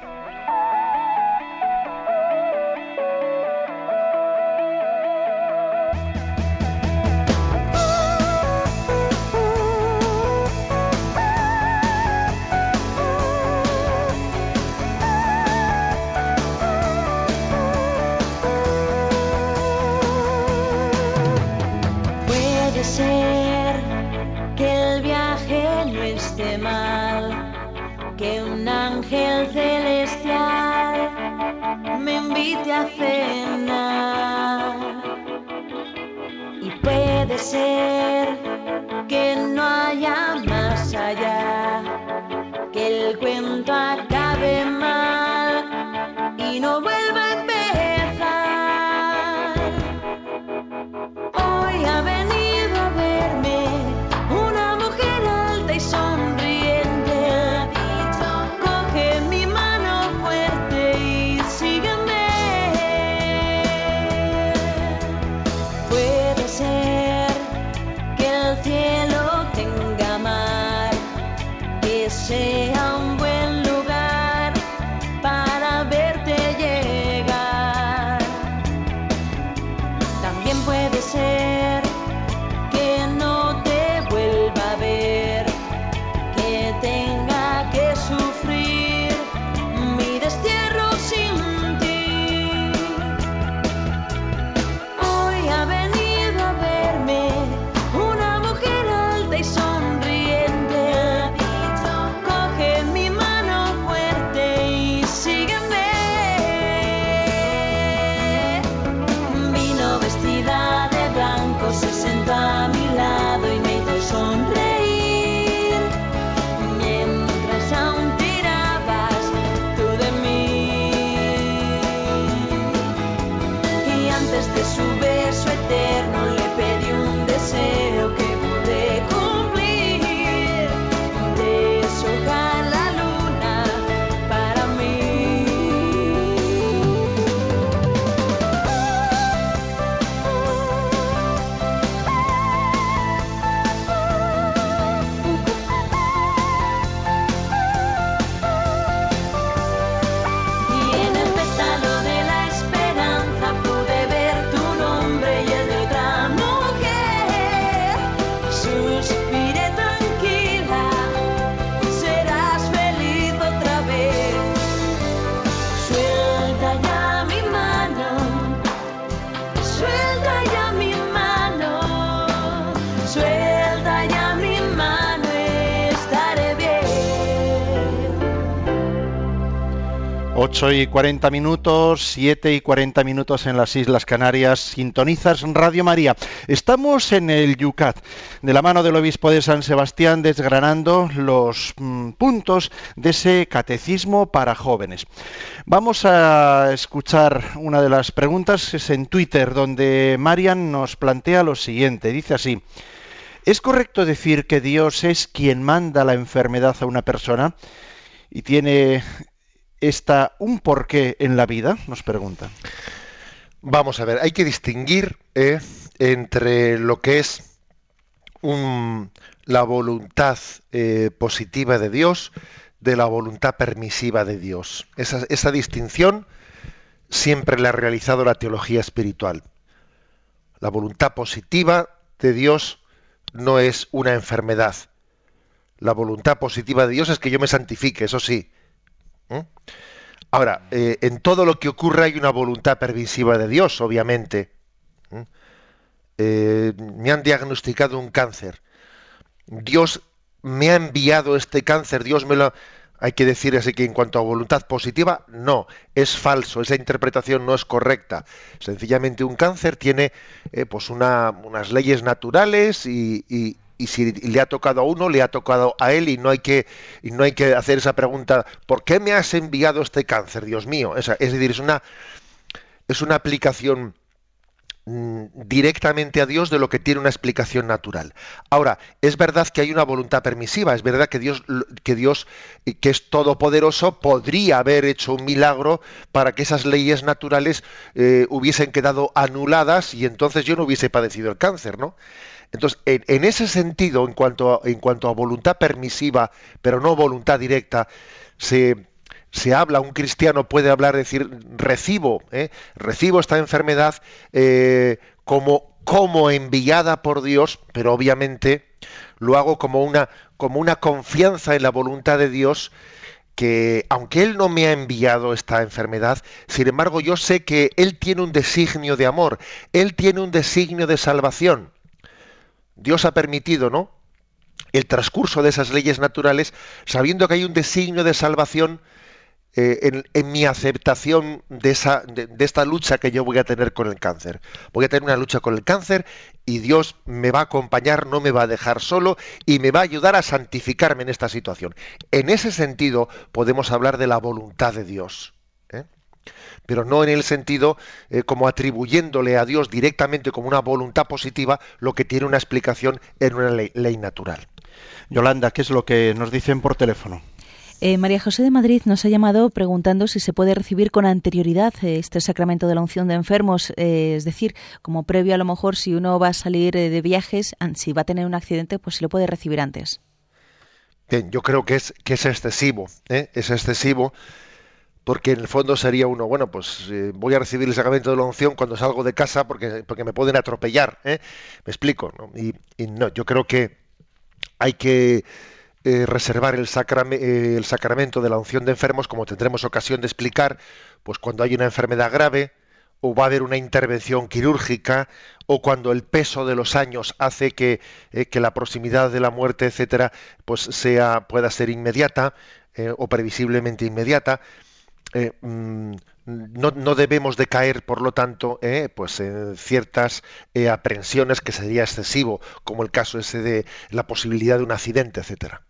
8 y 40 minutos, 7 y 40 minutos en las Islas Canarias. Sintonizas Radio María. Estamos en el Yucat, de la mano del obispo de San Sebastián, desgranando los mm, puntos de ese catecismo para jóvenes. Vamos a escuchar una de las preguntas, es en Twitter, donde Marian nos plantea lo siguiente. Dice así. ¿Es correcto decir que Dios es quien manda la enfermedad a una persona y tiene esta un porqué en la vida? Nos pregunta. Vamos a ver, hay que distinguir eh, entre lo que es la voluntad eh, positiva de Dios de la voluntad permisiva de Dios. Esa distinción siempre la ha realizado la teología espiritual. La voluntad positiva de Dios no es una enfermedad. La voluntad positiva de Dios es que yo me santifique, eso sí. ¿Mm? Ahora, eh, en todo lo que ocurre hay una voluntad permisiva de Dios, obviamente. Eh, me han diagnosticado un cáncer. Dios me ha enviado este cáncer, Dios me lo... Hay que decir así que en cuanto a voluntad positiva, no, es falso, esa interpretación no es correcta. Sencillamente un cáncer tiene eh, pues unas leyes naturales y si le ha tocado a uno, le ha tocado a él y no hay que, y no hay que hacer esa pregunta, ¿por qué me has enviado este cáncer, Dios mío? es decir, es una, es una aplicación mm, directamente a Dios de lo que tiene una explicación natural. Ahora, es verdad que hay una voluntad permisiva, es verdad que Dios, que Dios, que es todopoderoso, podría haber hecho un milagro para que esas leyes naturales eh, hubiesen quedado anuladas y entonces yo no hubiese padecido el cáncer, ¿no? Entonces, en, ese sentido, en cuanto, a, voluntad permisiva, pero no voluntad directa, se, habla, un cristiano puede hablar, decir, recibo, ¿eh? recibo esta enfermedad eh, como, como enviada por Dios, pero obviamente lo hago como una, como una confianza en la voluntad de Dios que aunque Él no me ha enviado esta enfermedad, sin embargo yo sé que Él tiene un designio de amor, Él tiene un designio de salvación. Dios ha permitido, ¿no? El transcurso de esas leyes naturales, sabiendo que hay un designio de salvación eh, en, mi aceptación de, esa, de, esta lucha que yo voy a tener con el cáncer. Voy a tener una lucha con el cáncer y Dios me va a acompañar, no me va a dejar solo y me va a ayudar a santificarme en esta situación. En ese sentido podemos hablar de la voluntad de Dios pero no en el sentido eh, como atribuyéndole a Dios directamente como una voluntad positiva lo que tiene una explicación en una ley, natural. Yolanda, ¿qué es lo que nos dicen por teléfono? Eh, María José de Madrid nos ha llamado preguntando si se puede recibir con anterioridad eh, este sacramento de la unción de enfermos, es decir, como previo a lo mejor si uno va a salir de viajes, si va a tener un accidente, pues si lo puede recibir antes. Bien, yo creo que es, que es excesivo, es excesivo porque en el fondo sería uno, bueno, pues eh, voy a recibir el sacramento de la unción cuando salgo de casa porque, porque me pueden atropellar, ¿eh? Me explico, ¿no? Y, no, yo creo que hay que eh, reservar el, el sacramento de la unción de enfermos, como tendremos ocasión de explicar, pues cuando hay una enfermedad grave, o va a haber una intervención quirúrgica, o cuando el peso de los años hace que, que la proximidad de la muerte, etcétera, pues sea, pueda ser inmediata, o previsiblemente inmediata, eh, mm, no, debemos de caer, por lo tanto, eh, pues en ciertas eh, aprensiones que sería excesivo, como el caso ese de la posibilidad de un accidente, etcétera.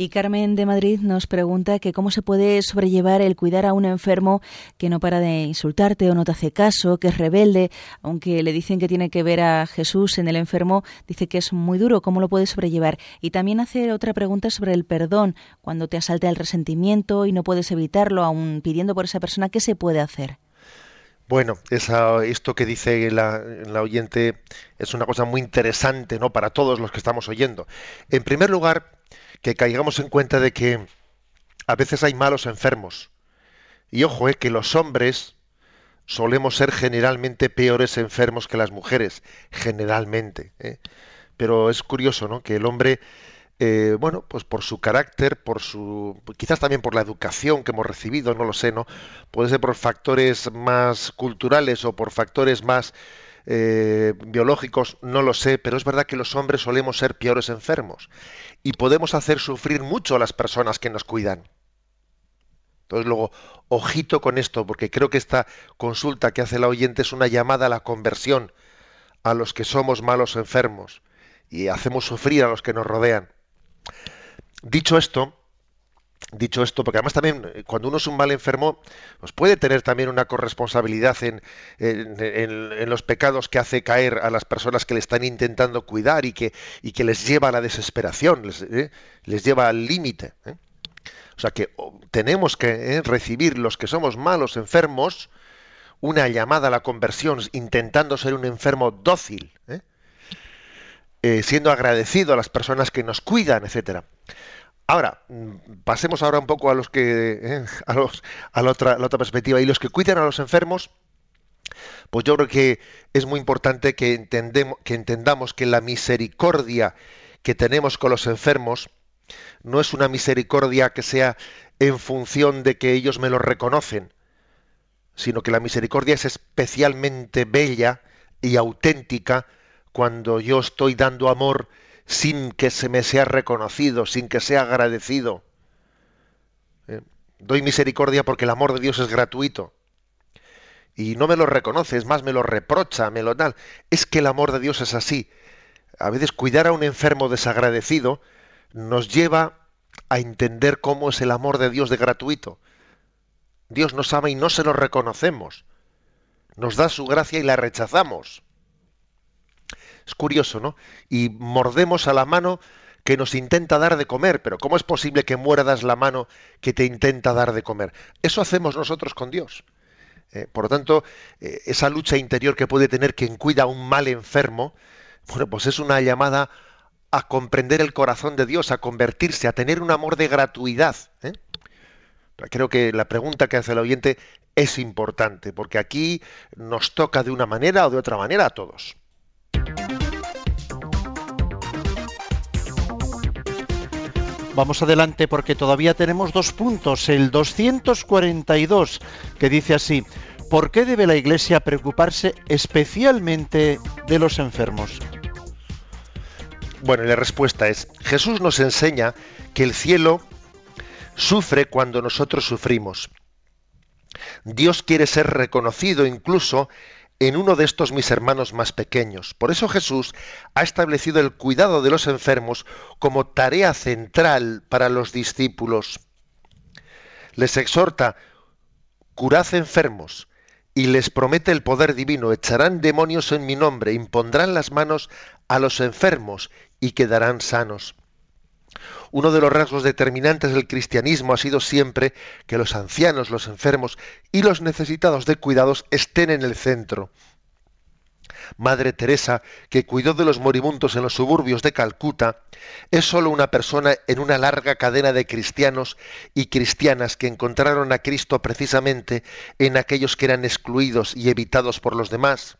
Y Carmen de Madrid nos pregunta que cómo se puede sobrellevar el cuidar a un enfermo que no para de insultarte o no te hace caso, que es rebelde, aunque le dicen que tiene que ver a Jesús en el enfermo, dice que es muy duro, ¿cómo lo puedes sobrellevar? Y también hace otra pregunta sobre el perdón, cuando te asalta el resentimiento y no puedes evitarlo, aún pidiendo por esa persona, ¿qué se puede hacer? Bueno, esto que dice la, la, oyente es una cosa muy interesante ¿no? para todos los que estamos oyendo. En primer lugar, que caigamos en cuenta de que a veces hay malos enfermos. Y ojo, eh, que los hombres solemos ser generalmente peores enfermos que las mujeres, generalmente. Eh. Pero es curioso, ¿no? Que el hombre, eh, bueno, pues por su carácter, por su, quizás también por la educación que hemos recibido, no lo sé, ¿no? Puede ser por factores más culturales o por factores más eh, biológicos, no lo sé, pero es verdad que los hombres solemos ser peores enfermos y podemos hacer sufrir mucho a las personas que nos cuidan. Entonces luego, ojito con esto, porque creo que esta consulta que hace la oyente es una llamada a la conversión a los que somos malos enfermos y hacemos sufrir a los que nos rodean. Dicho esto, dicho esto, porque además también eh, cuando uno es un mal enfermo, pues puede tener también una corresponsabilidad en, los pecados que hace caer a las personas que le están intentando cuidar y que, y que les lleva a la desesperación, les, eh, lleva al límite. ¿eh? O sea que tenemos que recibir los que somos malos enfermos una llamada a la conversión, intentando ser un enfermo dócil, siendo agradecido a las personas que nos cuidan, etcétera. Ahora, pasemos ahora un poco a los que eh, a, los, a la, otra, la otra perspectiva. Y los que cuidan a los enfermos, pues yo creo que es muy importante que, entendemos, que entendamos que la misericordia que tenemos con los enfermos no es una misericordia que sea en función de que ellos me lo reconocen, sino que la misericordia es especialmente bella y auténtica cuando yo estoy dando amor sin que se me sea reconocido, sin que sea agradecido. ¿Eh? Doy misericordia porque el amor de Dios es gratuito. Y no me lo reconoce, es más, me lo reprocha, me lo tal. Es que el amor de Dios es así. A veces cuidar a un enfermo desagradecido nos lleva a entender cómo es el amor de Dios de gratuito. Dios nos ama y no se lo reconocemos. Nos da su gracia y la rechazamos. Es curioso, ¿no? Y mordemos a la mano que nos intenta dar de comer, pero ¿cómo es posible que muerdas la mano que te intenta dar de comer? Eso hacemos nosotros con Dios. Eh, por lo tanto, eh, esa lucha interior que puede tener quien cuida a un mal enfermo, bueno, pues es una llamada a comprender el corazón de Dios, a convertirse, a tener un amor de gratuidad. ¿eh? Creo que la pregunta que hace el oyente es importante, porque aquí nos toca de una manera o de otra manera a todos. Vamos adelante porque todavía tenemos dos puntos. El 242 que dice así, ¿por qué debe la Iglesia preocuparse especialmente de los enfermos? Bueno, la respuesta es, Jesús nos enseña que el cielo sufre cuando nosotros sufrimos. Dios quiere ser reconocido incluso en uno de estos mis hermanos más pequeños. Por eso Jesús ha establecido el cuidado de los enfermos como tarea central para los discípulos. Les exhorta, curad enfermos, y les promete el poder divino, echarán demonios en mi nombre, impondrán las manos a los enfermos y quedarán sanos. Uno de los rasgos determinantes del cristianismo ha sido siempre que los ancianos, los enfermos y los necesitados de cuidados estén en el centro. Madre Teresa, que cuidó de los moribundos en los suburbios de Calcuta, es sólo una persona en una larga cadena de cristianos y cristianas que encontraron a Cristo precisamente en aquellos que eran excluidos y evitados por los demás.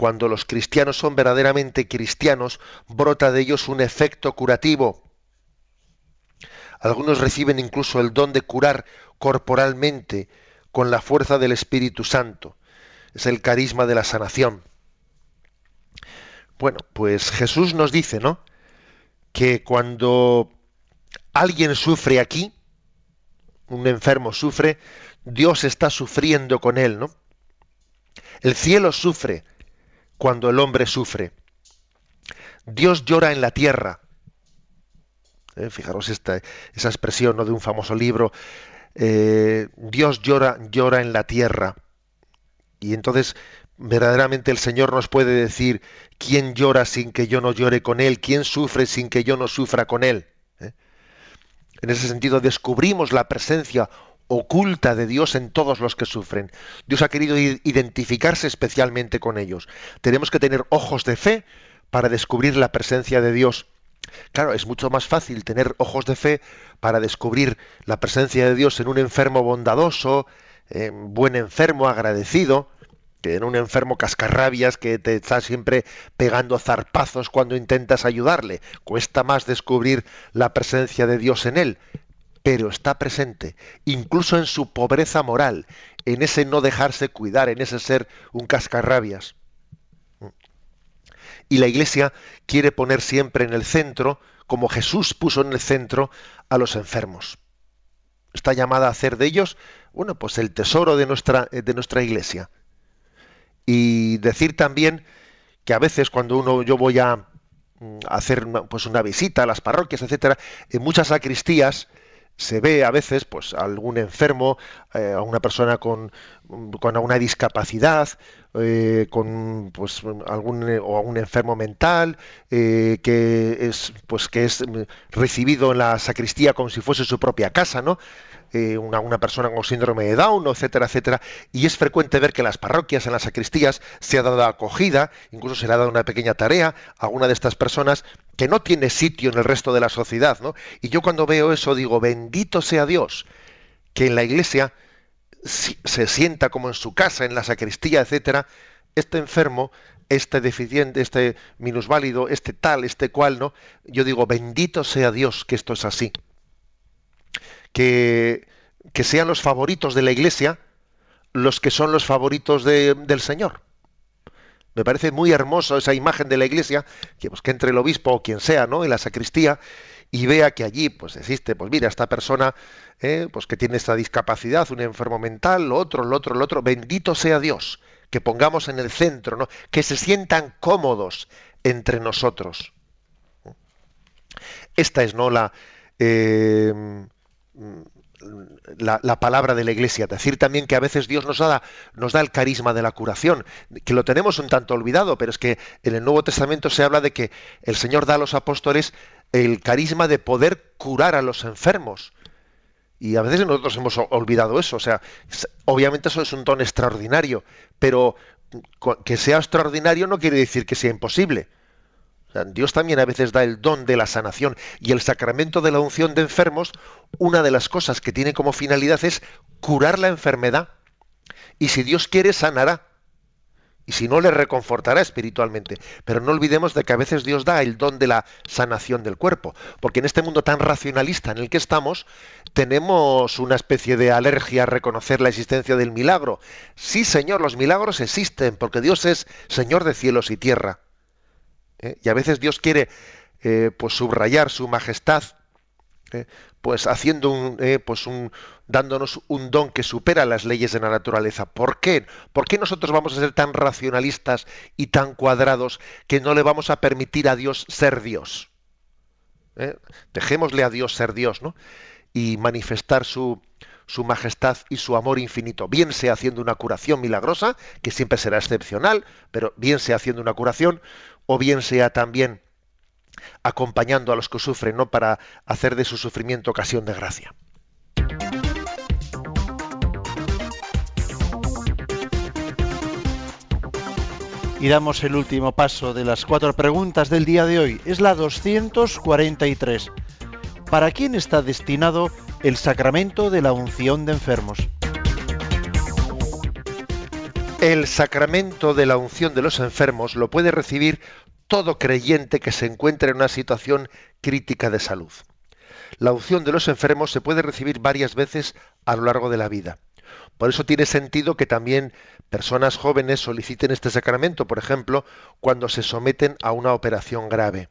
Cuando los cristianos son verdaderamente cristianos, brota de ellos un efecto curativo. Algunos reciben incluso el don de curar corporalmente con la fuerza del Espíritu Santo. Es el carisma de la sanación. Bueno, pues Jesús nos dice, ¿no? Que cuando alguien sufre aquí, un enfermo sufre, Dios está sufriendo con él, ¿no? El cielo sufre cuando el hombre sufre. Dios llora en la tierra ¿eh? fijaros esta, esa expresión ¿no? de un famoso libro, eh, Dios llora, llora en la tierra. Y entonces verdaderamente el Señor nos puede decir quién llora sin que yo no llore con Él, quién sufre sin que yo no sufra con Él. ¿eh? En ese sentido descubrimos la presencia oculta de Dios en todos los que sufren. Dios ha querido identificarse especialmente con ellos. Tenemos que tener ojos de fe para descubrir la presencia de Dios Claro, es mucho más fácil tener ojos de fe para descubrir la presencia de Dios en un enfermo bondadoso, en buen enfermo, agradecido, que en un enfermo cascarrabias que te está siempre pegando zarpazos cuando intentas ayudarle. Cuesta más descubrir la presencia de Dios en él, pero está presente, incluso en su pobreza moral, en ese no dejarse cuidar, en ese ser un cascarrabias. Y la Iglesia quiere poner siempre en el centro, como Jesús puso en el centro, a los enfermos. Está llamada a hacer de ellos, bueno, pues el tesoro de nuestra, de nuestra iglesia. Y decir también que a veces cuando uno, yo voy a mm, hacer pues una visita a las parroquias, etcétera, en muchas sacristías, se ve a veces pues algún enfermo, eh, a una persona con, con alguna discapacidad, eh, con pues algún o algún enfermo mental eh, que es pues que es recibido en la sacristía como si fuese su propia casa, ¿no? Eh, una, persona con síndrome de Down, etcétera, etcétera. Y es frecuente ver que en las parroquias, en las sacristías, se ha dado acogida, incluso se le ha dado una pequeña tarea a alguna de estas personas que no tiene sitio en el resto de la sociedad, ¿no? Y yo cuando veo eso digo, bendito sea Dios, que en la iglesia se sienta como en su casa, en la sacristía, etcétera, este enfermo, este deficiente, este minusválido, este tal, este cual, ¿no? Yo digo, bendito sea Dios que esto es así que, sean los favoritos de la Iglesia los que son los favoritos del Señor. Me parece muy hermoso esa imagen de la Iglesia, que, pues, que entre el obispo o quien sea, ¿no? en la sacristía, y vea que allí pues existe, pues mira, esta persona eh, pues que tiene esta discapacidad, un enfermo mental, lo otro, lo otro, lo otro, bendito sea Dios, que pongamos en el centro, ¿no? que se sientan cómodos entre nosotros. Esta es no la eh, la, palabra de la iglesia, decir también que a veces Dios nos da, nos da el carisma de la curación, que lo tenemos un tanto olvidado, pero es que en el Nuevo Testamento se habla de que el Señor da a los apóstoles el carisma de poder curar a los enfermos. Y a veces nosotros hemos olvidado eso. O sea, obviamente eso es un don extraordinario, pero que sea extraordinario no quiere decir que sea imposible. Dios también a veces da el don de la sanación y el sacramento de la unción de enfermos, una de las cosas que tiene como finalidad es curar la enfermedad. Y si Dios quiere, sanará. Y si no, le reconfortará espiritualmente. Pero no olvidemos de que a veces Dios da el don de la sanación del cuerpo. Porque en este mundo tan racionalista en el que estamos, tenemos una especie de alergia a reconocer la existencia del milagro. Sí, Señor, los milagros existen, porque Dios es Señor de cielos y tierra. ¿Eh? Y a veces Dios quiere eh, pues subrayar su majestad, ¿eh? pues haciendo un, pues un, dándonos un don que supera las leyes de la naturaleza. ¿Por qué? ¿Por qué nosotros vamos a ser tan racionalistas y tan cuadrados que no le vamos a permitir a Dios ser Dios? Dejémosle a Dios ser Dios, ¿no? Y manifestar su, su majestad y su amor infinito, bien sea haciendo una curación milagrosa, que siempre será excepcional, pero bien sea haciendo una curación, o bien sea también acompañando a los que sufren, no para hacer de su sufrimiento ocasión de gracia. Y damos el último paso de las cuatro preguntas del día de hoy. Es la 243. ¿Para quién está destinado el sacramento de la unción de enfermos? El sacramento de la unción de los enfermos lo puede recibir todo creyente que se encuentre en una situación crítica de salud. La unción de los enfermos se puede recibir varias veces a lo largo de la vida. Por eso tiene sentido que también personas jóvenes soliciten este sacramento, por ejemplo, cuando se someten a una operación grave.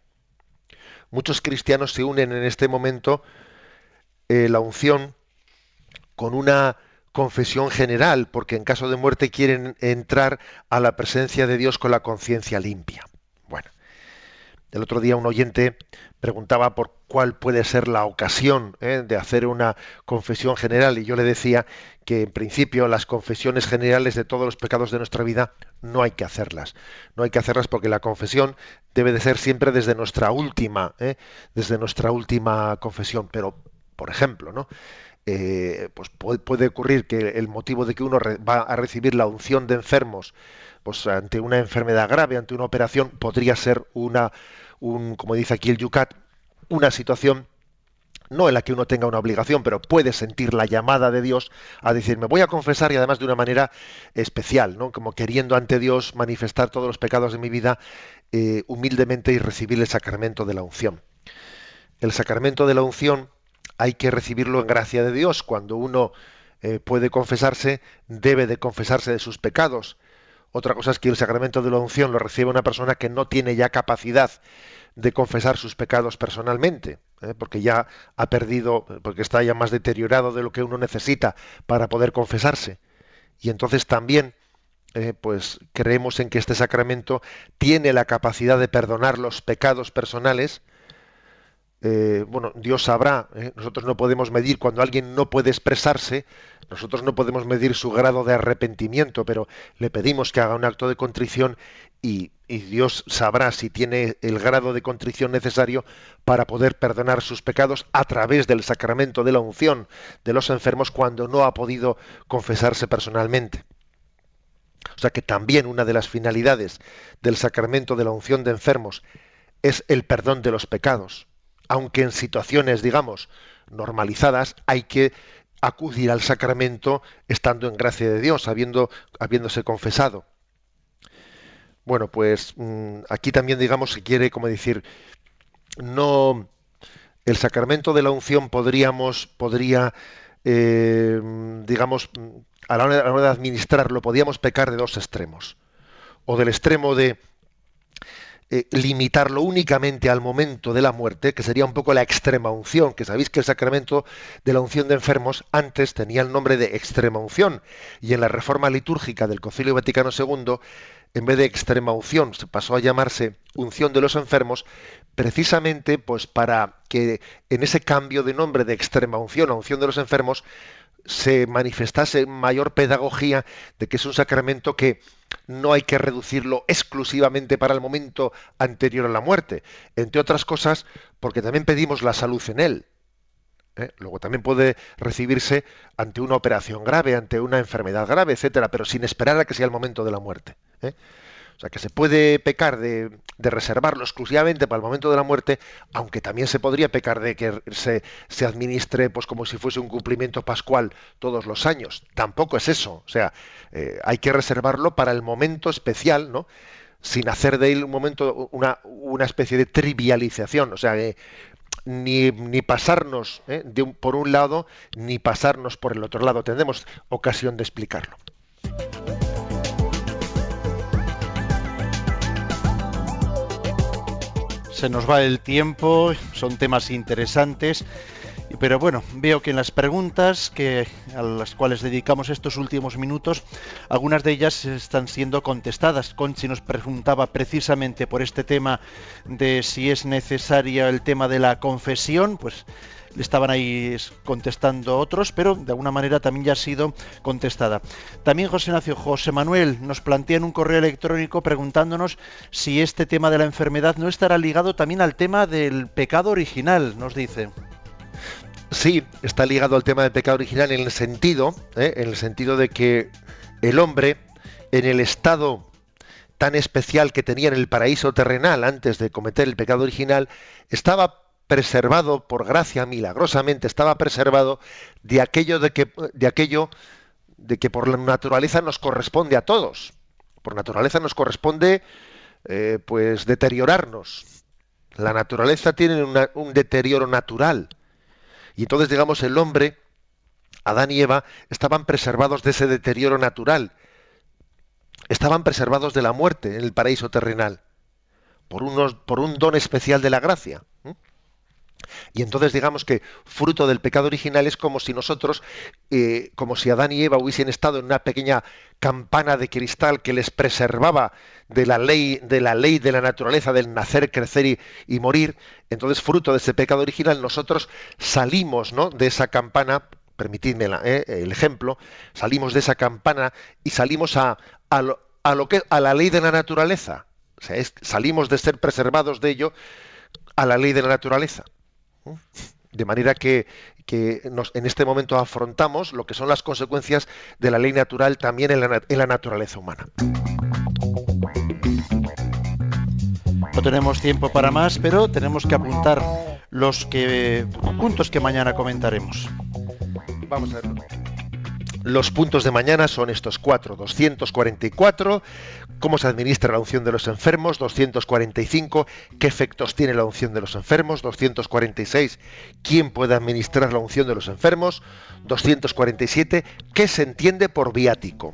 Muchos cristianos se unen en este momento eh, la unción con una confesión general, porque en caso de muerte quieren entrar a la presencia de Dios con la conciencia limpia. Bueno, el otro día un oyente preguntaba por cuál puede ser la ocasión ¿eh? de hacer una confesión general y yo le decía que en principio las confesiones generales de todos los pecados de nuestra vida no hay que hacerlas. No hay que hacerlas porque la confesión debe de ser siempre desde nuestra última, ¿eh? desde nuestra última confesión. Pero, por ejemplo, ¿no? Eh, pues puede, ocurrir que el motivo de que uno va a recibir la unción de enfermos, pues ante una enfermedad grave, ante una operación, podría ser una, un, como dice aquí el Yucat, una situación no en la que uno tenga una obligación, pero puede sentir la llamada de Dios a decir, me voy a confesar y además de una manera especial, ¿no? como queriendo ante Dios manifestar todos los pecados de mi vida eh, humildemente y recibir el sacramento de la unción. El sacramento de la unción hay que recibirlo en gracia de Dios. Cuando uno eh, puede confesarse, debe de confesarse de sus pecados, Otra cosa es que el sacramento de la unción lo recibe una persona que no tiene ya capacidad de confesar sus pecados personalmente, ¿eh? porque ya ha perdido, porque está ya más deteriorado de lo que uno necesita para poder confesarse. Y entonces también, eh, pues creemos en que este sacramento tiene la capacidad de perdonar los pecados personales, eh, bueno, Dios sabrá, ¿eh? nosotros no podemos medir cuando alguien no puede expresarse, nosotros no podemos medir su grado de arrepentimiento, pero le pedimos que haga un acto de contrición y, Dios sabrá si tiene el grado de contrición necesario para poder perdonar sus pecados a través del sacramento de la unción de los enfermos cuando no ha podido confesarse personalmente. O sea que también una de las finalidades del sacramento de la unción de enfermos es el perdón de los pecados aunque en situaciones, digamos, normalizadas, hay que acudir al sacramento estando en gracia de Dios, habiéndose confesado. Bueno, pues mm, aquí también, digamos, se quiere, como decir, no el sacramento de la unción podríamos, podría, eh, digamos, a la hora de administrarlo, podíamos pecar de dos extremos. O del extremo de eh, limitarlo únicamente al momento de la muerte, que sería un poco la extrema unción, que sabéis que el sacramento de la unción de enfermos antes tenía el nombre de extrema unción, y en la reforma litúrgica del Concilio Vaticano II, en vez de extrema unción, se pasó a llamarse unción de los enfermos, precisamente pues para que en ese cambio de nombre de extrema unción a unción de los enfermos se manifestase mayor pedagogía de que es un sacramento que no hay que reducirlo exclusivamente para el momento anterior a la muerte, entre otras cosas porque también pedimos la salud en él. ¿eh? Luego también puede recibirse ante una operación grave, ante una enfermedad grave, etcétera, pero sin esperar a que sea el momento de la muerte. ¿eh? O sea, que se puede pecar de, reservarlo exclusivamente para el momento de la muerte, aunque también se podría pecar de que se, se, administre pues como si fuese un cumplimiento pascual todos los años. Tampoco es eso. O sea, eh, hay que reservarlo para el momento especial, ¿no? Sin hacer de él un momento una, una especie de trivialización. O sea, ni, ni, pasarnos ¿eh? de un, por un lado, ni pasarnos por el otro lado. Tendremos ocasión de explicarlo. Se nos va el tiempo, son temas interesantes. Pero bueno, veo que en las preguntas que, a las cuales dedicamos estos últimos minutos, algunas de ellas están siendo contestadas. Conchi nos preguntaba precisamente por este tema de si es necesaria el tema de la confesión, pues estaban ahí contestando otros, pero de alguna manera también ya ha sido contestada. También José Nacio José Manuel nos plantea en un correo electrónico preguntándonos si este tema de la enfermedad no estará ligado también al tema del pecado original, nos dice. Sí, está ligado al tema del pecado original en el sentido, ¿eh? en el sentido de que el hombre, en el estado tan especial que tenía en el paraíso terrenal antes de cometer el pecado original, estaba preservado por gracia milagrosamente estaba preservado de aquello de que de aquello de que por la naturaleza nos corresponde a todos. Por naturaleza nos corresponde eh, pues deteriorarnos. La naturaleza tiene un deterioro natural. Y entonces digamos el hombre Adán y Eva estaban preservados de ese deterioro natural. Estaban preservados de la muerte en el paraíso terrenal por, unos, por un don especial de la gracia. Y entonces digamos que fruto del pecado original es como si nosotros, eh, como si Adán y Eva hubiesen estado en una pequeña campana de cristal que les preservaba de la ley, de la ley de la naturaleza del nacer, crecer y, morir. Entonces, fruto de ese pecado original, nosotros salimos ¿no? de esa campana, permitidme eh, el ejemplo, salimos de esa campana y salimos a, lo, que, a la ley de la naturaleza. O sea, salimos de ser preservados de ello a la ley de la naturaleza. De manera que, en este momento afrontamos lo que son las consecuencias de la ley natural también en la, naturaleza humana. No tenemos tiempo para más, pero tenemos que apuntar los que, puntos que mañana comentaremos. Vamos a verlo. Los puntos de mañana son estos cuatro. 244, cómo se administra la unción de los enfermos. 245, qué efectos tiene la unción de los enfermos. 246, quién puede administrar la unción de los enfermos. 247, qué se entiende por viático.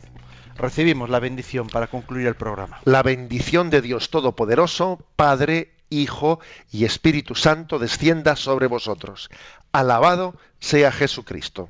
Recibimos la bendición para concluir el programa. La bendición de Dios Todopoderoso, Padre, Hijo y Espíritu Santo descienda sobre vosotros. Alabado sea Jesucristo.